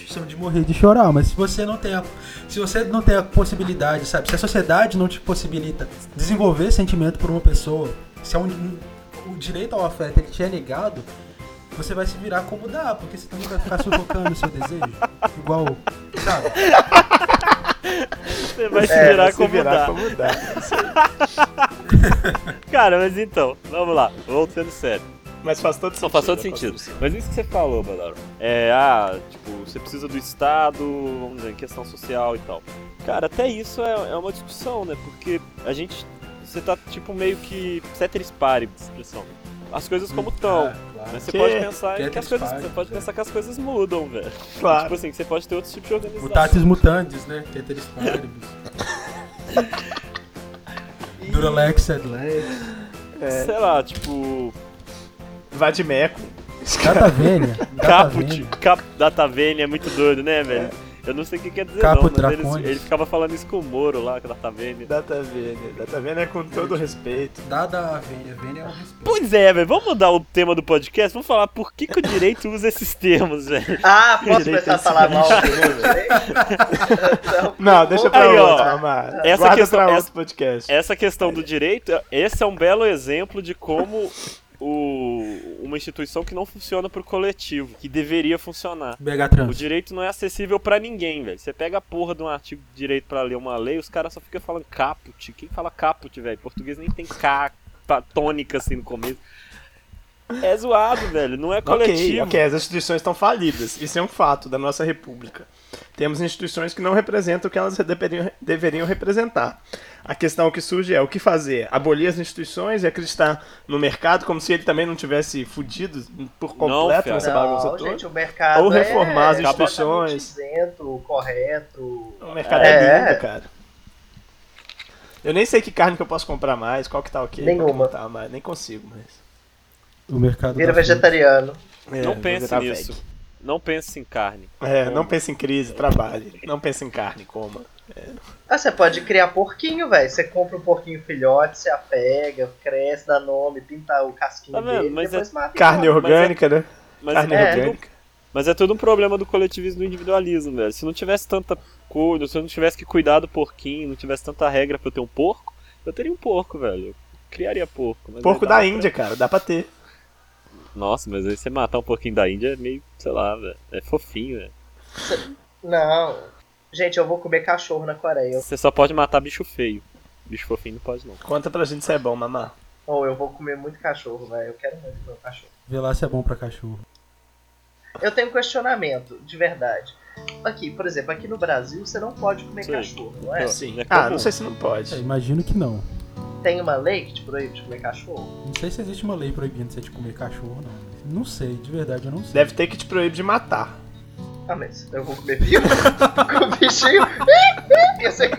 São de morrer de chorar, mas se você não tem a, se você não tem a possibilidade, sabe? Se a sociedade não te possibilita desenvolver sentimento por uma pessoa, se é um, um- o direito ao afeto ele te é negado, você vai se virar como dá, porque você também vai ficar sufocando o seu desejo. Igual, sabe? Você vai se É, virar Vai se como virar dá. como dá. Cara, mas então, vamos lá, voltando sério. Mas faz todo sentido. Não faz todo a sentido. construção. Mas isso que você falou, Badaro. É, ah, tipo, você precisa do Estado, vamos dizer, em questão social e tal. Cara, até isso é, é uma discussão, né? Porque a gente. Você tá, tipo, meio que. Ceteris paribus, expressão. As coisas como estão. Claro. Mas você Que? pode pensar em que Ceteris as coisas. Você pode é. pensar que as coisas mudam, velho. Claro. Tipo assim, que você pode ter outros tipos de organização. Mutatis mutandis, né? Ceteris paribus. Duralex, Sedlex. É, Sei lá, tipo. Vadimeco. Data Vênia. Data Caput, cap, Data Vênia é muito doido, né, velho? Eu não sei o que quer dizer Capo não, mas ele, ele ficava falando isso com o Moro lá, que ela tá vendo. Data Vênia. Data Vênia é com todo respeito. Dada a Vênia, Vênia é um respeito. Pois é, velho, vamos mudar o tema do podcast? Vamos falar por que, que o direito usa esses termos, velho. Ah, posso começar a a falar mal bicho, Não, Não, deixa pra Aí, ó. outro, Amar. Essa Guarda questão- pra essa- podcast. Essa questão do direito, esse é um belo exemplo de como o, uma instituição que não funciona pro coletivo, que deveria funcionar. O direito não é acessível pra ninguém, velho. Você pega a porra de um artigo de direito pra ler uma lei, os caras só ficam falando caput. Quem fala caput, velho? Português nem tem K tônica assim no começo. É zoado, velho. Não é coletivo. ok, as instituições estão falidas. Isso é um fato da nossa república. Temos instituições que não representam o que elas deveriam, deveriam representar. A questão que surge é o que fazer? Abolir as instituições e acreditar no mercado como se ele também não tivesse fudido por completo fiado. nessa bagunça não, toda? gente, o mercado Ou reformar as é instituições. completamente isento, correto. O mercado é, É. lindo, cara. Eu nem sei que carne que eu posso comprar mais, qual que tá ok, Nenhuma. não tá mais, nem consigo mais. O mercado Vira fruta. vegetariano. É, Não pense nisso. veg. Não pense em carne. É, não pense em crise, trabalhe. Não pense em carne, coma. Ah, você pode criar porquinho, velho. Você compra um porquinho filhote, você apega, cresce, dá nome, pinta o casquinho Tá vendo? dele, Mas depois mata e Carne come. orgânica, né? Mas Carne é, orgânica. Mas é tudo um problema do coletivismo e do individualismo, velho. Se não tivesse tanta coisa, se eu não tivesse que cuidar do porquinho, não tivesse tanta regra pra eu ter um porco, eu teria um porco, velho. Eu criaria porco. mas Porco da pra- Índia, cara, dá pra ter. Nossa, mas aí você matar um porquinho da Índia é meio, sei lá, velho. É fofinho, velho. Não. Gente, eu vou comer cachorro na Coreia. Você só pode matar bicho feio. Bicho fofinho não pode, não. Conta pra gente se é bom, mamá. Ou eu vou comer muito cachorro, velho. Eu quero muito comer um cachorro. Vê lá se é bom pra cachorro. Eu tenho um questionamento, de verdade. Aqui, por exemplo, aqui no Brasil você não pode comer Sim. cachorro, não é? Sim. é Ah, não sei se não É, pode. imagino que não. Tem uma lei que te proíbe de comer cachorro? Não sei se existe uma lei proibindo você de comer cachorro, não. Não sei, de verdade eu não sei. Deve ter que te proíbe de matar. Ah, mas eu vou comer vivo? Com o bichinho. Ia ser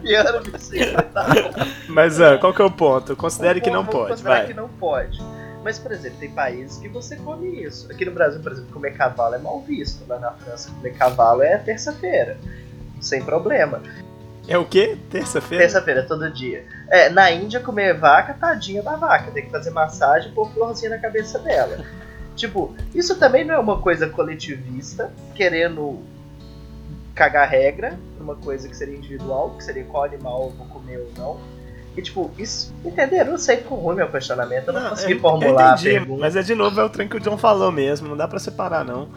piano o bichinho. Tá? Mas ah, qual que é o ponto? Considere que não pode, considerar vai. que não pode. Mas, por exemplo, tem países que você come isso. Aqui no Brasil, por exemplo, comer cavalo é mal visto. Lá na França, comer cavalo é terça-feira. Sem problema. É o quê? Terça-feira? Terça-feira, todo dia. É, na Índia, comer vaca, tadinha da vaca. Tem que fazer massagem e pôr florzinha na cabeça dela. tipo, isso também não é uma coisa coletivista, querendo cagar regra numa coisa que seria individual, que seria qual animal eu vou comer ou não. E tipo, isso, entenderam? Não sei, ficou ruim meu questionamento, eu não, consegui eu- formular eu entendi, mas é de novo é o trem que o John falou mesmo, não dá pra separar não.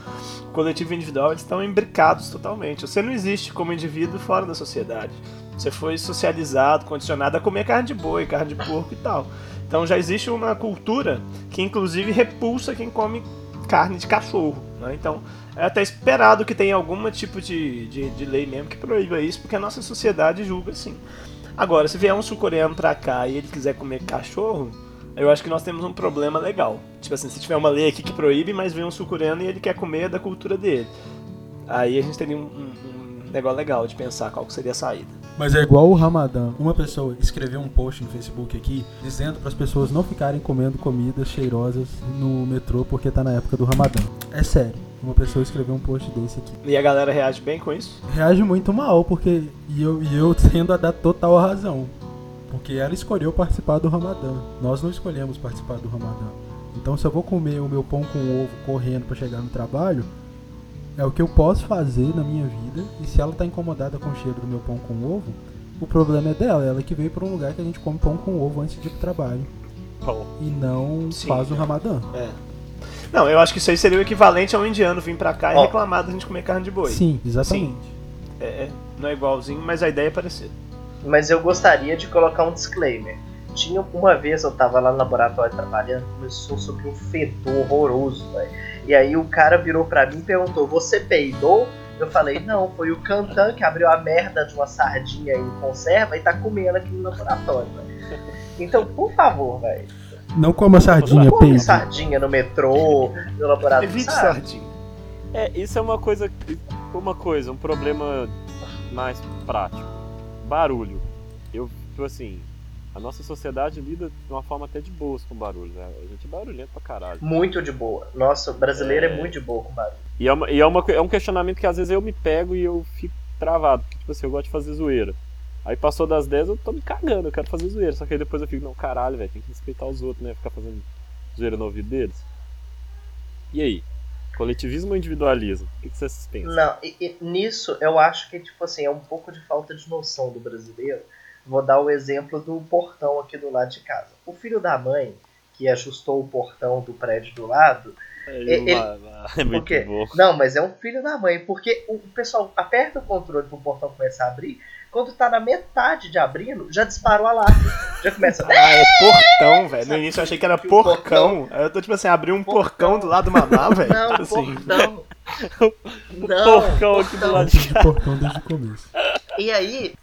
O coletivo e individual eles estão imbricados totalmente. Você não existe como indivíduo fora da sociedade. Você foi socializado, condicionado a comer carne de boi, carne de porco e tal. Então já existe uma cultura que inclusive repulsa quem come carne de cachorro. né? Então é até esperado que tenha algum tipo de, de, de lei mesmo que proíba isso, porque a nossa sociedade julga assim. Agora, se vier um sul-coreano pra cá e ele quiser comer cachorro, eu acho que nós temos um problema legal. Tipo assim, se tiver uma lei aqui que proíbe, mas vem um sul-coreano e ele quer comer da cultura dele. Aí a gente teria um, um- um negócio legal de pensar qual seria a saída. Mas é igual o Ramadã. Uma pessoa escreveu um post no Facebook aqui dizendo para as pessoas não ficarem comendo comidas cheirosas no metrô porque tá na época do Ramadã. É sério. Uma pessoa escreveu um post desse aqui. E a galera reage bem com isso? Reage muito mal, porque. E eu, e eu tendo a dar total razão. Porque ela escolheu participar do Ramadã. Nós não escolhemos participar do Ramadã. Então se eu vou comer o meu pão com ovo correndo para chegar no trabalho, é o que eu posso fazer na minha vida. E se ela tá incomodada com o cheiro do meu pão com ovo, o problema é dela. Ela que veio para um lugar que a gente come pão com ovo antes de ir pro trabalho. E não Sim, faz o. Ramadã. É. Não, eu acho que isso aí seria o equivalente a um indiano vir pra cá e Ó. reclamar da gente comer carne de boi. Sim, exatamente. É, é, não é igualzinho, mas a ideia é parecida. Mas eu gostaria de colocar um disclaimer. Tinha uma vez eu tava lá no laboratório trabalhando, começou sobre um fedor horroroso, velho. E aí o cara virou pra mim e perguntou: Você peidou? Eu falei: Não, foi o Cantan que abriu a merda de uma sardinha em conserva e tá comendo aqui no laboratório, velho. Então, por favor, velho. Não coma sardinha, Não come sardinha no metrô, no laboratório. Evite sardinha. é, isso é uma coisa. Uma coisa, um problema mais prático. Barulho. Eu, tipo assim. a nossa sociedade lida de uma forma até de boas com barulho, né? A gente é barulhento pra caralho. Muito de boa. Nossa, o brasileiro é, É. muito de boa com barulho. E, é, uma, e é, uma, é um questionamento que às vezes eu me pego e eu fico travado. Porque, tipo assim, eu gosto de fazer zoeira. Aí passou das 10, eu tô me cagando, eu quero fazer zoeira. Só que aí depois eu fico, não, caralho, velho, tem que respeitar os outros, né? Ficar fazendo zoeira no ouvido deles. E aí? Coletivismo ou individualismo? O que, que vocês pensam? Não, e- e nisso eu acho que, tipo assim, é um pouco de falta de noção do brasileiro. Vou dar o exemplo do portão aqui do lado de casa. O filho da mãe, que ajustou o portão do prédio do lado, É, ele- é muito bom. Não, mas é um filho da mãe, porque o pessoal aperta o controle pro portão começar a abrir, quando tá na metade de abrindo, já dispara o alarme. Já começa. Ah, é portão, velho. No início eu achei que era porcão. Aí eu tô tipo assim, abri um porcão do lado do mamá, velho. Não, Tipo assim. portão. Não, porcão aqui do portão. lado de portão desde o começo. E aí,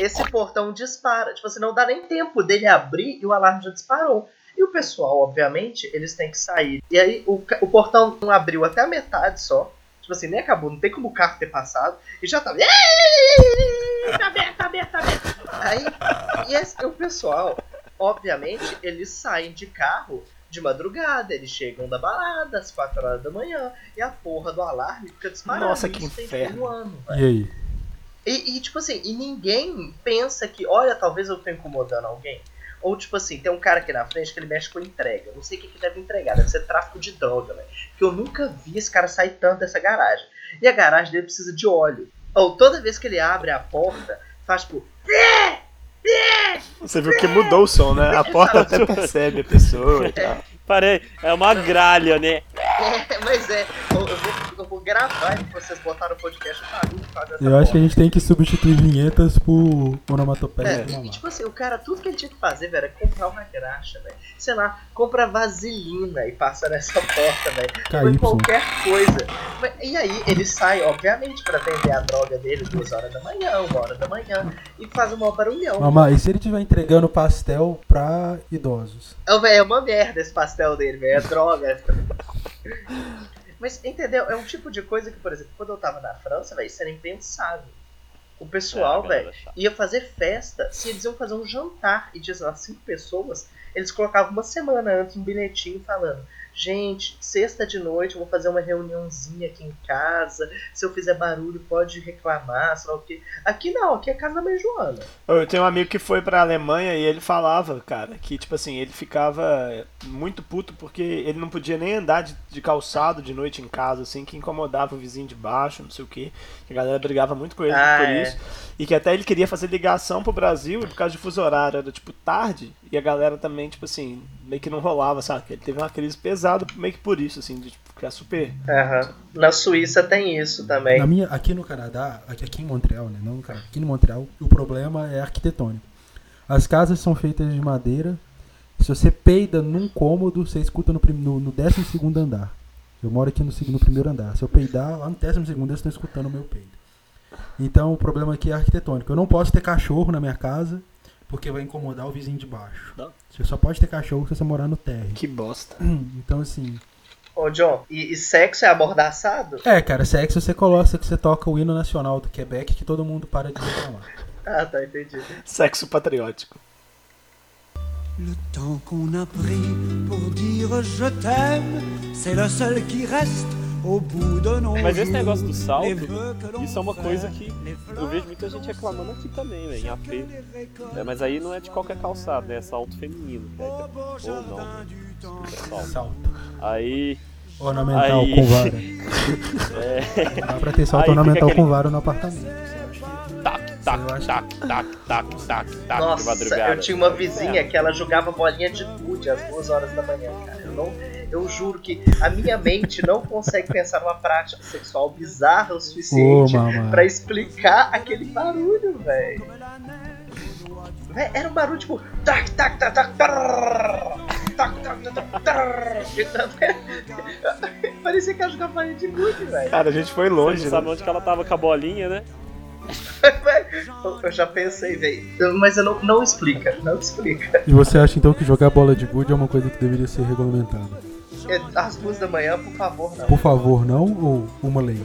esse portão dispara. Tipo assim, não dá nem tempo dele abrir e o alarme já disparou. E o pessoal, obviamente, eles têm que sair. E aí o, o portão não abriu até a metade só. Tipo assim, nem acabou, não tem como o carro ter passado. E já tava. Tá aberto, tá aberto, tá aberto. Aí, e esse- o pessoal, obviamente, eles saem de carro de madrugada. Eles chegam da balada às 4 horas da manhã. E a porra do alarme fica disparando. Nossa, que Isso inferno. um ano, velho. E aí? E, e, tipo assim, e ninguém pensa que, olha, talvez eu tô incomodando alguém. Ou tipo assim, tem um cara aqui na frente que ele mexe com entrega. Não sei o que, que deve entregar, deve ser tráfico de droga, velho. Que eu nunca vi esse cara sair tanto dessa garagem. E a garagem dele precisa de óleo. Ou toda vez que ele abre a porta, faz tipo. Você viu que mudou o som, né? A porta até percebe a pessoa e tal. Parei, é uma gralha, né? É, mas é, eu, eu vou, vou gravar e vocês botaram no podcast o barulho que faz essa Eu acho que a gente tem que substituir vinhetas por onomatopeia É, e, tipo assim, o cara, tudo que ele tinha que fazer, velho, é comprar uma graxa, velho. Sei lá, compra vaselina e passa nessa porta, velho. Qualquer coisa. E aí ele sai, obviamente, pra vender a droga dele duas horas da manhã, uma hora da manhã, e faz um maior barulhão. Mamá, e se ele estiver entregando pastel pra idosos? Ô, velho, é uma merda esse pastel dele, velho. É droga. Mas, entendeu? É um tipo de coisa que, por exemplo, quando eu tava na França, velho, isso era impensável. O pessoal, É, velho, ia fazer festa, se eles iam fazer um jantar e tinha, sei lá, cinco pessoas, eles colocavam uma semana antes um bilhetinho falando: Gente, sexta de noite eu vou fazer uma reuniãozinha aqui em casa. Se eu fizer barulho, pode reclamar, sei lá o quê. Aqui não, aqui é casa da mãe Joana. Eu tenho um amigo que foi pra Alemanha e ele falava, cara, que tipo assim, ele ficava muito puto porque ele não podia nem andar de, de calçado de noite em casa, assim, que incomodava o vizinho de baixo, não sei o que. A galera brigava muito com ele Ah, por é. isso. E que até ele queria fazer ligação pro Brasil e por causa de fuso horário, era tipo tarde, e a galera também, tipo assim, meio que não rolava, sabe? Ele teve uma crise pesada meio que por isso, assim, de tipo, ficar super. Aham. Na Suíça tem isso também. Na minha, aqui no Canadá, aqui, aqui em Montreal, né? Não no Canadá, aqui no Montreal, o problema é arquitetônico. As casas são feitas de madeira. Se você peida num cômodo, você escuta no, no, no 12 andar. Eu moro aqui no, no primeiro andar. Se eu peidar lá no 12 segundo, eles estão escutando o meu peido. Então o problema aqui é arquitetônico. Eu não posso ter cachorro na minha casa, porque vai incomodar o vizinho de baixo. Não. Você só pode ter cachorro se você morar no térreo. Que bosta. Então assim. Ô, John, e, e sexo é amordaçado? É, cara, sexo você coloca, você toca o hino nacional do Quebec que todo mundo para de reclamar. Ah, tá, entendi. Sexo patriótico. Le temps qu'on a pris pour dire je t'aime, c'est le seul qui reste de Mas esse negócio do salto, isso é uma coisa que eu vejo muita gente reclamando aqui também, velho, em AP. É, mas aí não é de qualquer calçado, né? É salto feminino. que aí- Ou não, né? É salto. Salto. Aí. Ornamental Aí- com vara. É. Dá pra ter salto Aí ornamental aquele- com vara no apartamento. Tac, tac, tac, tac, tac, tac, tac, de Nossa, madrugada. eu tinha uma vizinha que ela jogava bolinha de gude às duas horas da manhã, cara. Eu, não, eu juro que a minha mente não consegue pensar numa prática sexual bizarra o suficiente mamãe. pra explicar aquele barulho, velho. Véi, Era um barulho tipo. Tac, tac, tac, tac, tarrr, tac, tac, tac, tac, tarrr. Parecia que ela jogava bolinha de gude, velho. Cara, a gente foi Você longe, né? sabe onde que ela tava com a bolinha, né? Eu- Eu já pensei, velho. Mas eu não, não explica, não explica. E você acha então que jogar bola de gude é uma coisa que deveria ser regulamentada? É, Às duas da manhã, por favor, não. Por favor, não ou uma lei?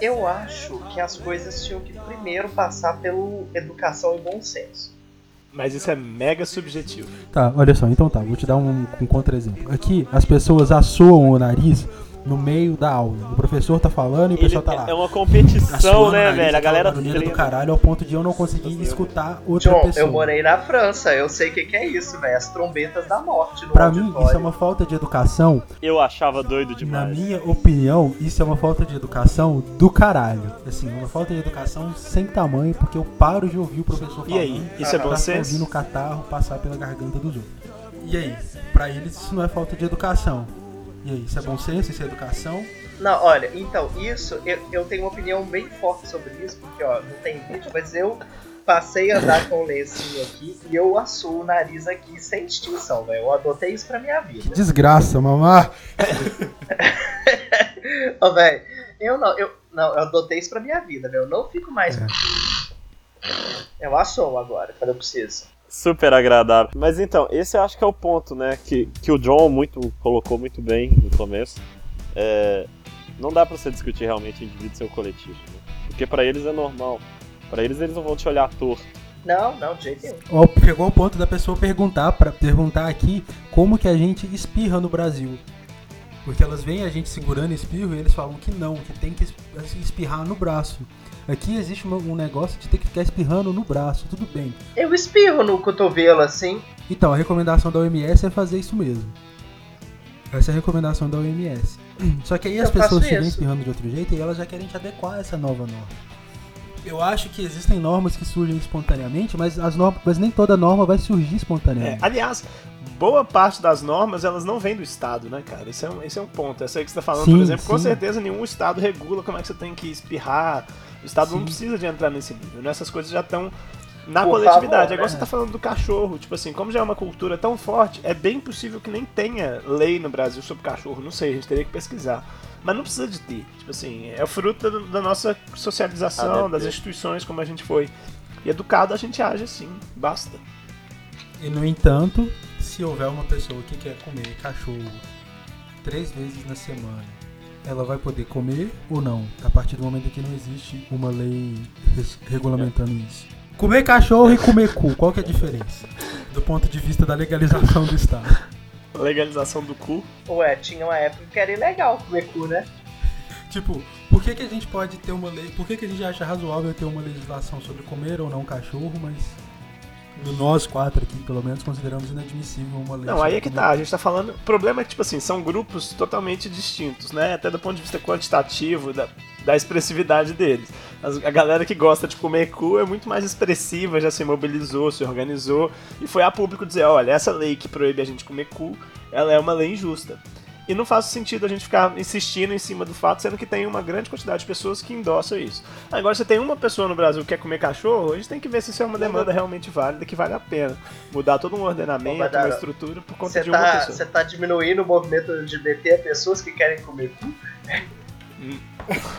Eu acho que as coisas tinham que primeiro passar pelo educação e bom senso. Mas isso é mega subjetivo. Tá, olha só, então tá, vou te dar um, um contra-exemplo. Aqui, as pessoas assoam o nariz no meio da aula. O professor tá falando e o Ele- pessoal tá lá. É uma competição, o né, velho? A galera barulheira do caralho ao ponto de eu não conseguir escutar outra John, pessoa. eu morei na França, eu sei o que, que é isso, velho. As trombetas da morte no Pra mim, auditório. isso é uma falta de educação. Eu achava doido Na demais. minha opinião, isso é uma falta de educação do caralho. Assim, uma falta de educação sem tamanho, porque eu paro de ouvir o professor E falando. aí, isso é bom senso? ouvir no catarro passar pela garganta dos outros. E aí, pra eles isso não é falta de educação. E aí, isso é bom senso, isso é educação? Não, olha, então, isso, eu, eu tenho uma opinião bem forte sobre isso, porque, ó, não tem vídeo, mas eu passei a andar com o lencinho aqui e eu assoo o nariz aqui sem distinção, velho. Eu adotei isso pra minha vida. Desgraça, mamá. Ó, velho, eu não, eu, não, eu adotei isso pra minha vida, velho. Eu não fico mais. É. Eu assoo agora, quando eu preciso. Super agradável. Mas então, esse eu acho que é o ponto, né? Que, que o John muito colocou muito bem no começo. É, não dá pra você discutir realmente indivíduo seu coletivo, né? Porque pra eles é normal. Pra eles eles não vão te olhar torto. Não, não, de jeito nenhum. Chegou ao ponto da pessoa perguntar para perguntar aqui como que a gente espirra no Brasil. Porque elas veem a gente segurando espirro e eles falam que não, que tem que es- espirrar no braço. Aqui existe um negócio de ter que ficar espirrando no braço, tudo bem. Eu espirro no cotovelo assim. Então, a recomendação da OMS é fazer isso mesmo. Essa é a recomendação da OMS. Só que aí as Eu faço pessoas ficam isso. espirrando de outro jeito e elas já querem te adequar a essa nova norma. Eu acho que existem normas que surgem espontaneamente, mas as normas, mas nem toda norma vai surgir É, espontaneamente. aliás, boa parte das normas elas não vêm do Estado, né, cara? Esse é um, esse é um ponto. Essa aí que você tá falando, Sim, por exemplo, com sim. certeza nenhum Estado regula como é que você tem que espirrar. O Estado não Sim. precisa de entrar nesse nível, né? Essas coisas já estão na Por coletividade. favor, é igual né? você tá falando do cachorro. Tipo assim, como já é uma cultura tão forte, é bem possível que nem tenha lei no Brasil sobre cachorro. Não sei, a gente teria que pesquisar. Mas não precisa de ter. Tipo assim, é o fruto da, da nossa socialização, ADP. das instituições, como a gente foi. E educado a gente age assim, basta. E no entanto, se houver uma pessoa que quer comer cachorro três vezes na semana, ela vai poder comer ou não? A partir do momento que não existe uma lei regulamentando isso. Comer cachorro e comer cu, qual que é a diferença? Do ponto de vista da legalização do Estado. Legalização do cu. Ué, tinha uma época que era ilegal comer cu, né? Tipo, por que, que a gente pode ter uma lei. Por que, que a gente acha razoável ter uma legislação sobre comer ou não cachorro, mas. Nós quatro aqui, pelo menos, consideramos inadmissível uma lei. Não, aí é que tá. A gente tá falando. O problema é que, tipo assim, são grupos totalmente distintos, né? Até do ponto de vista quantitativo, da, da expressividade deles. A galera que gosta de comer cu é muito mais expressiva, já se mobilizou, se organizou e foi a público dizer: olha, essa lei que proíbe a gente comer cu, ela é uma lei injusta. E não faz sentido a gente ficar insistindo em cima do fato, sendo que tem uma grande quantidade de pessoas que endossam isso. Agora, se tem uma pessoa no Brasil que quer comer cachorro, a gente tem que ver se isso é uma demanda realmente válida, que vale a pena. Mudar todo um ordenamento, Badara, uma estrutura por conta Você de uma tá, pessoa. você tá diminuindo o movimento LGBT a pessoas que querem comer cu?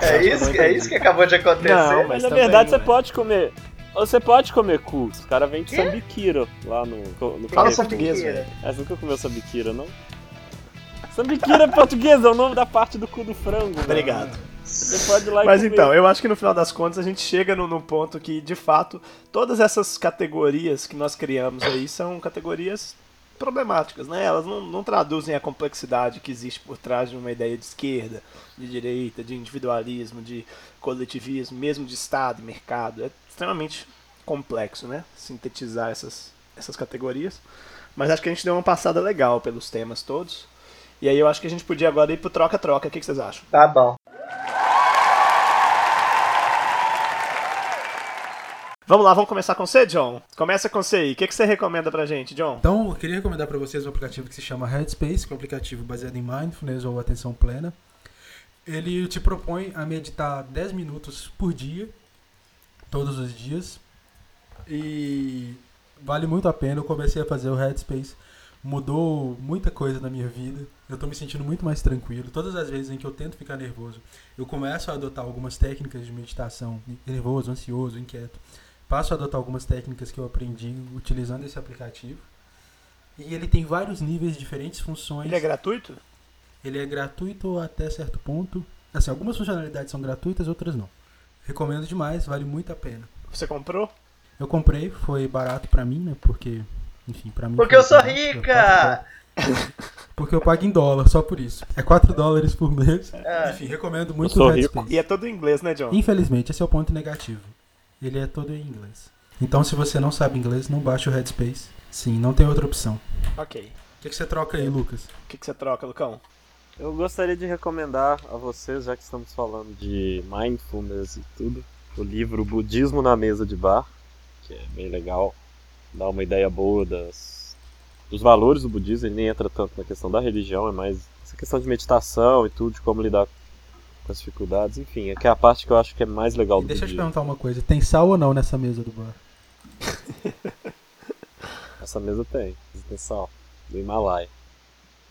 É isso, que- é isso que acabou de acontecer? Não, Mas, mas na verdade você é. pode comer. Você pode comer cu. Os caras vendem sambiquira lá no, no Fala mentira. velho. Ah, Você nunca comeu sambiquira, não? Sambiquira portuguesa é o nome da parte do cu do frango. mano. Obrigado. Você pode ir lá Mas então, eu acho que no final das contas a gente chega no, no ponto que, de fato, todas essas categorias que nós criamos aí são categorias problemáticas, né? Elas não, não traduzem a complexidade que existe por trás de uma ideia de esquerda, de direita, de individualismo, de coletivismo, mesmo de Estado e mercado. É extremamente complexo, né? Sintetizar essas, essas categorias. Mas acho que a gente deu uma passada legal pelos temas todos. E aí eu acho que a gente podia agora ir pro troca-troca. O que que vocês acham? Tá bom. Vamos lá, vamos começar com você, John? Começa com você aí. O que, que você recomenda pra gente, John? Então, eu queria recomendar para vocês um aplicativo que se chama Headspace, que é um aplicativo baseado em mindfulness ou atenção plena. Ele te propõe a meditar 10 minutos por dia, todos os dias. E vale muito a pena. Eu comecei a fazer o Headspace, mudou muita coisa na minha vida. Eu tô me sentindo muito mais tranquilo. Todas as vezes em que eu tento ficar nervoso, eu começo a adotar algumas técnicas de meditação, nervoso, ansioso, inquieto. Passo a adotar algumas técnicas que eu aprendi utilizando esse aplicativo. E ele tem vários níveis, diferentes funções. Ele é gratuito? Ele é gratuito até certo ponto. Assim, algumas funcionalidades são gratuitas, outras não. Recomendo demais, vale muito a pena. Você comprou? Eu comprei, foi barato pra mim, né? Porque, enfim, pra mim. Porque eu sou rica! Porque eu pago em dólar, só por isso. É 4 dólares por mês. Ah. Enfim, recomendo muito o rico. Headspace. E é todo em inglês, né, John? Infelizmente, esse é o ponto negativo. Ele é todo em inglês. Então, se você não sabe inglês, não baixe o Headspace. Sim, não tem outra opção. Ok. O que, que você troca aí, Lucas? O que, que você troca, Lucão? Eu gostaria de recomendar a vocês, já que estamos falando de mindfulness e tudo, o livro Budismo na Mesa de Bar, que é bem legal, dá uma ideia boa das, dos valores do budismo, ele nem entra tanto na questão da religião, é mais essa questão de meditação e tudo, de como lidar com as dificuldades, enfim, é que é a parte que eu acho que é mais legal E do deixa eu te perguntar uma coisa: tem sal ou não nessa mesa do bar? Essa mesa tem, tem sal, do Himalaia.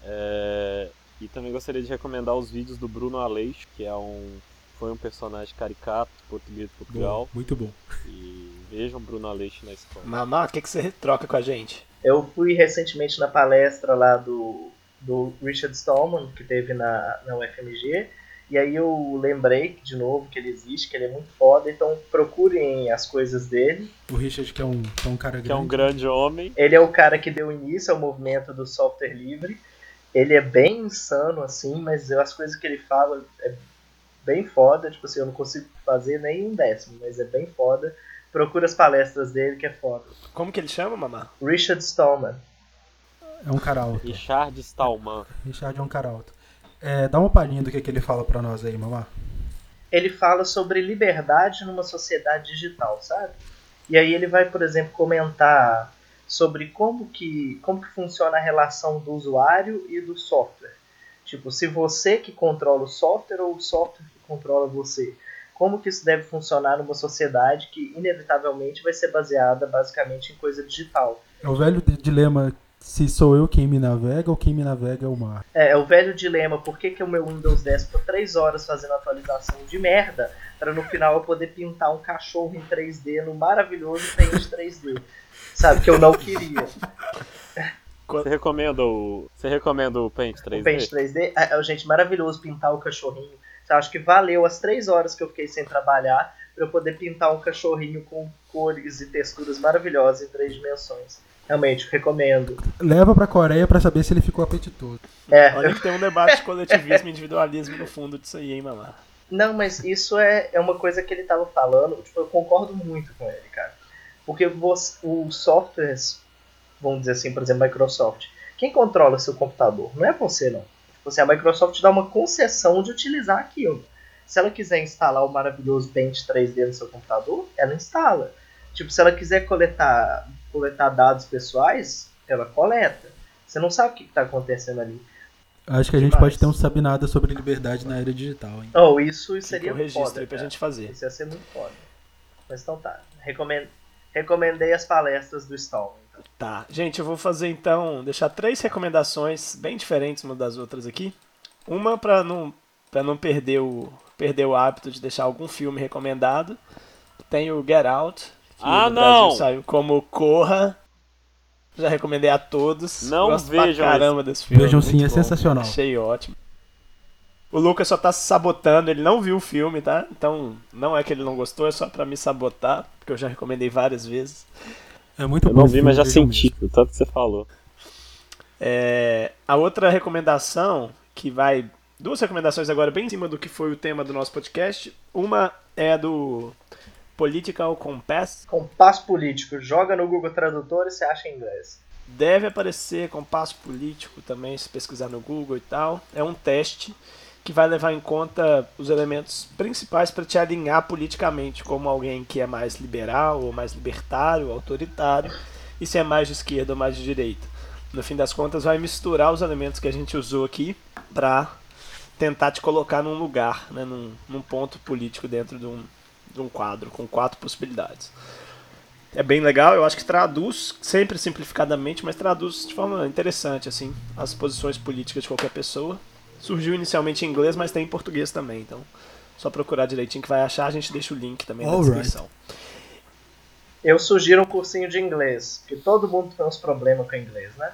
É, E também gostaria de recomendar os vídeos do Bruno Aleixo, que é um foi um personagem caricato português de Portugal. Muito bom. E vejam Bruno Aleixo na escola. Mamá, o que, que você troca com a gente? Eu fui recentemente na palestra lá do, do Richard Stallman, que teve na, na UFMG, e aí eu lembrei de novo que ele existe, que ele é muito foda, então procurem as coisas dele. O Richard, que é um, que é um cara grande. Que é um grande homem. Ele é o cara que deu início ao movimento do software livre. Ele é bem insano, assim, mas eu- as coisas que ele fala é bem foda. Tipo assim, eu não consigo fazer nem um décimo, mas é bem foda. Procura as palestras dele que é foda. Como que ele chama, mamá? Richard Stallman. É um cara alto. Richard Stallman. Richard é um cara alto. É, dá uma palhinha do que, que ele fala pra nós aí, mamá. ele fala sobre liberdade numa sociedade digital, sabe? E aí ele vai, por exemplo, comentar sobre como que, como que funciona a relação do usuário e do software. Tipo, se você que controla o software ou o software que controla você. Como que isso deve funcionar numa sociedade que inevitavelmente vai ser baseada basicamente em coisa digital. É o velho di- dilema se sou eu quem me navega ou quem me navega é o mar. É, é o velho dilema, por que, que o meu Windows 10 ficou 3 horas fazendo atualização de merda, para no final eu poder pintar um cachorro em 3D no maravilhoso Paint 3D. Sabe, que eu não queria. Você recomenda o. Você recomenda o Paint 3D? O Paint 3D, é, é, gente, maravilhoso pintar o cachorrinho. Eu acho que valeu as 3 horas que eu fiquei sem trabalhar para eu poder pintar um cachorrinho com cores e texturas maravilhosas em três dimensões. Realmente, recomendo. Leva pra Coreia pra saber se ele ficou apetitoso. É, Olha que tem um debate de coletivismo e individualismo no fundo disso aí, hein, mamá? Não, mas isso é, é uma coisa que ele tava falando, tipo, eu concordo muito com ele, cara. Porque você, os softwares, vamos dizer assim, por exemplo, Microsoft, quem controla seu computador? Não é você, não. Assim, a Microsoft dá uma concessão de utilizar aquilo. Se ela quiser instalar o maravilhoso Paint 3D no seu computador, ela instala. Tipo, se ela quiser coletar, coletar dados pessoais, ela coleta. Você não sabe o que está acontecendo ali. Acho que a gente Demais. pode ter um sabe nada sobre liberdade na era digital, hein? Oh, isso seria o registro foda, aí pra cara. gente fazer. Isso ia ser muito foda. Mas então tá. Recomend... Recomendei as palestras do Stallman. Tá, gente, eu vou fazer então, deixar três recomendações bem diferentes uma das outras aqui. Uma pra não para não perder o perder o hábito de deixar algum filme recomendado. Tem o Get Out, que Ah, no não! Brasil saiu como Corra. Já recomendei a todos. Não Gosto vejam pra caramba desse filme. Vejam muito sim, é bom. sensacional. Achei ótimo. O Lucas só tá se sabotando, ele não viu o filme, tá? Então não é que ele não gostou, é só pra me sabotar, porque eu já recomendei várias vezes. É muito Eu bom. não esse vi, mas já senti, o tanto que você falou. É, a outra recomendação, que vai. Duas recomendações agora bem em cima do que foi o tema do nosso podcast. Uma é do Political Compass. Compasso político. Joga no Google Tradutor e você acha em inglês. Deve aparecer compasso político também, se pesquisar no Google e tal. É um teste que vai levar em conta os elementos principais para te alinhar politicamente, como alguém que é mais liberal, ou mais libertário, autoritário, e se é mais de esquerda ou mais de direita. No fim das contas, vai misturar os elementos que a gente usou aqui para tentar te colocar num lugar, né, num, num ponto político dentro de um, de um quadro, com quatro possibilidades. É bem legal, eu acho que traduz, sempre simplificadamente, mas traduz de forma interessante, assim, as posições políticas de qualquer pessoa. Surgiu inicialmente em inglês, mas tem em português também, então só procurar direitinho que vai achar, a gente deixa o link também na Alright. descrição. Eu sugiro um cursinho de inglês, porque todo mundo tem uns problemas com inglês, né?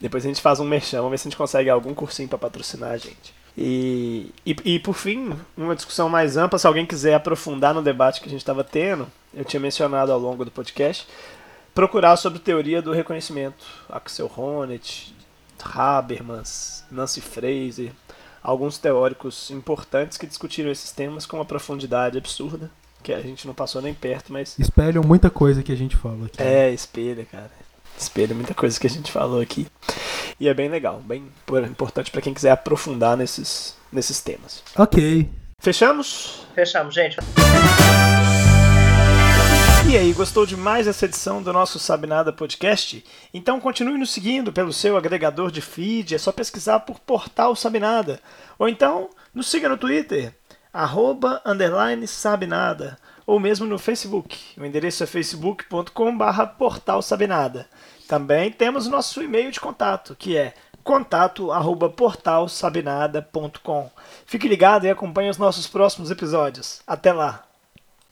Depois a gente faz um merchan, vamos ver se a gente consegue algum cursinho para patrocinar a gente. E, e, e por fim, uma discussão mais ampla, se alguém quiser aprofundar no debate que a gente estava tendo, eu tinha mencionado ao longo do podcast, procurar sobre teoria do reconhecimento. Axel Honneth, Habermas, Nancy Fraser, alguns teóricos importantes que discutiram esses temas com uma profundidade absurda, que a gente não passou nem perto, mas. Espelham muita coisa que a gente fala aqui. É, espelha, cara. Espelha muita coisa que a gente falou aqui. E é bem legal, bem importante para quem quiser aprofundar nesses, nesses temas. Ok. Fechamos? Fechamos, gente. E aí, gostou de mais essa edição do nosso Sabe Nada Podcast? Então continue nos seguindo pelo seu agregador de feed, é só pesquisar por Portal Sabe Nada. Ou então, nos siga no Twitter, arroba, underline, sabe nada. Ou mesmo no Facebook, o endereço é facebook.com barra portal sabe nada. Também temos nosso e-mail de contato, que é contato@portalsabenada.com. Fique ligado e acompanhe os nossos próximos episódios. Até lá!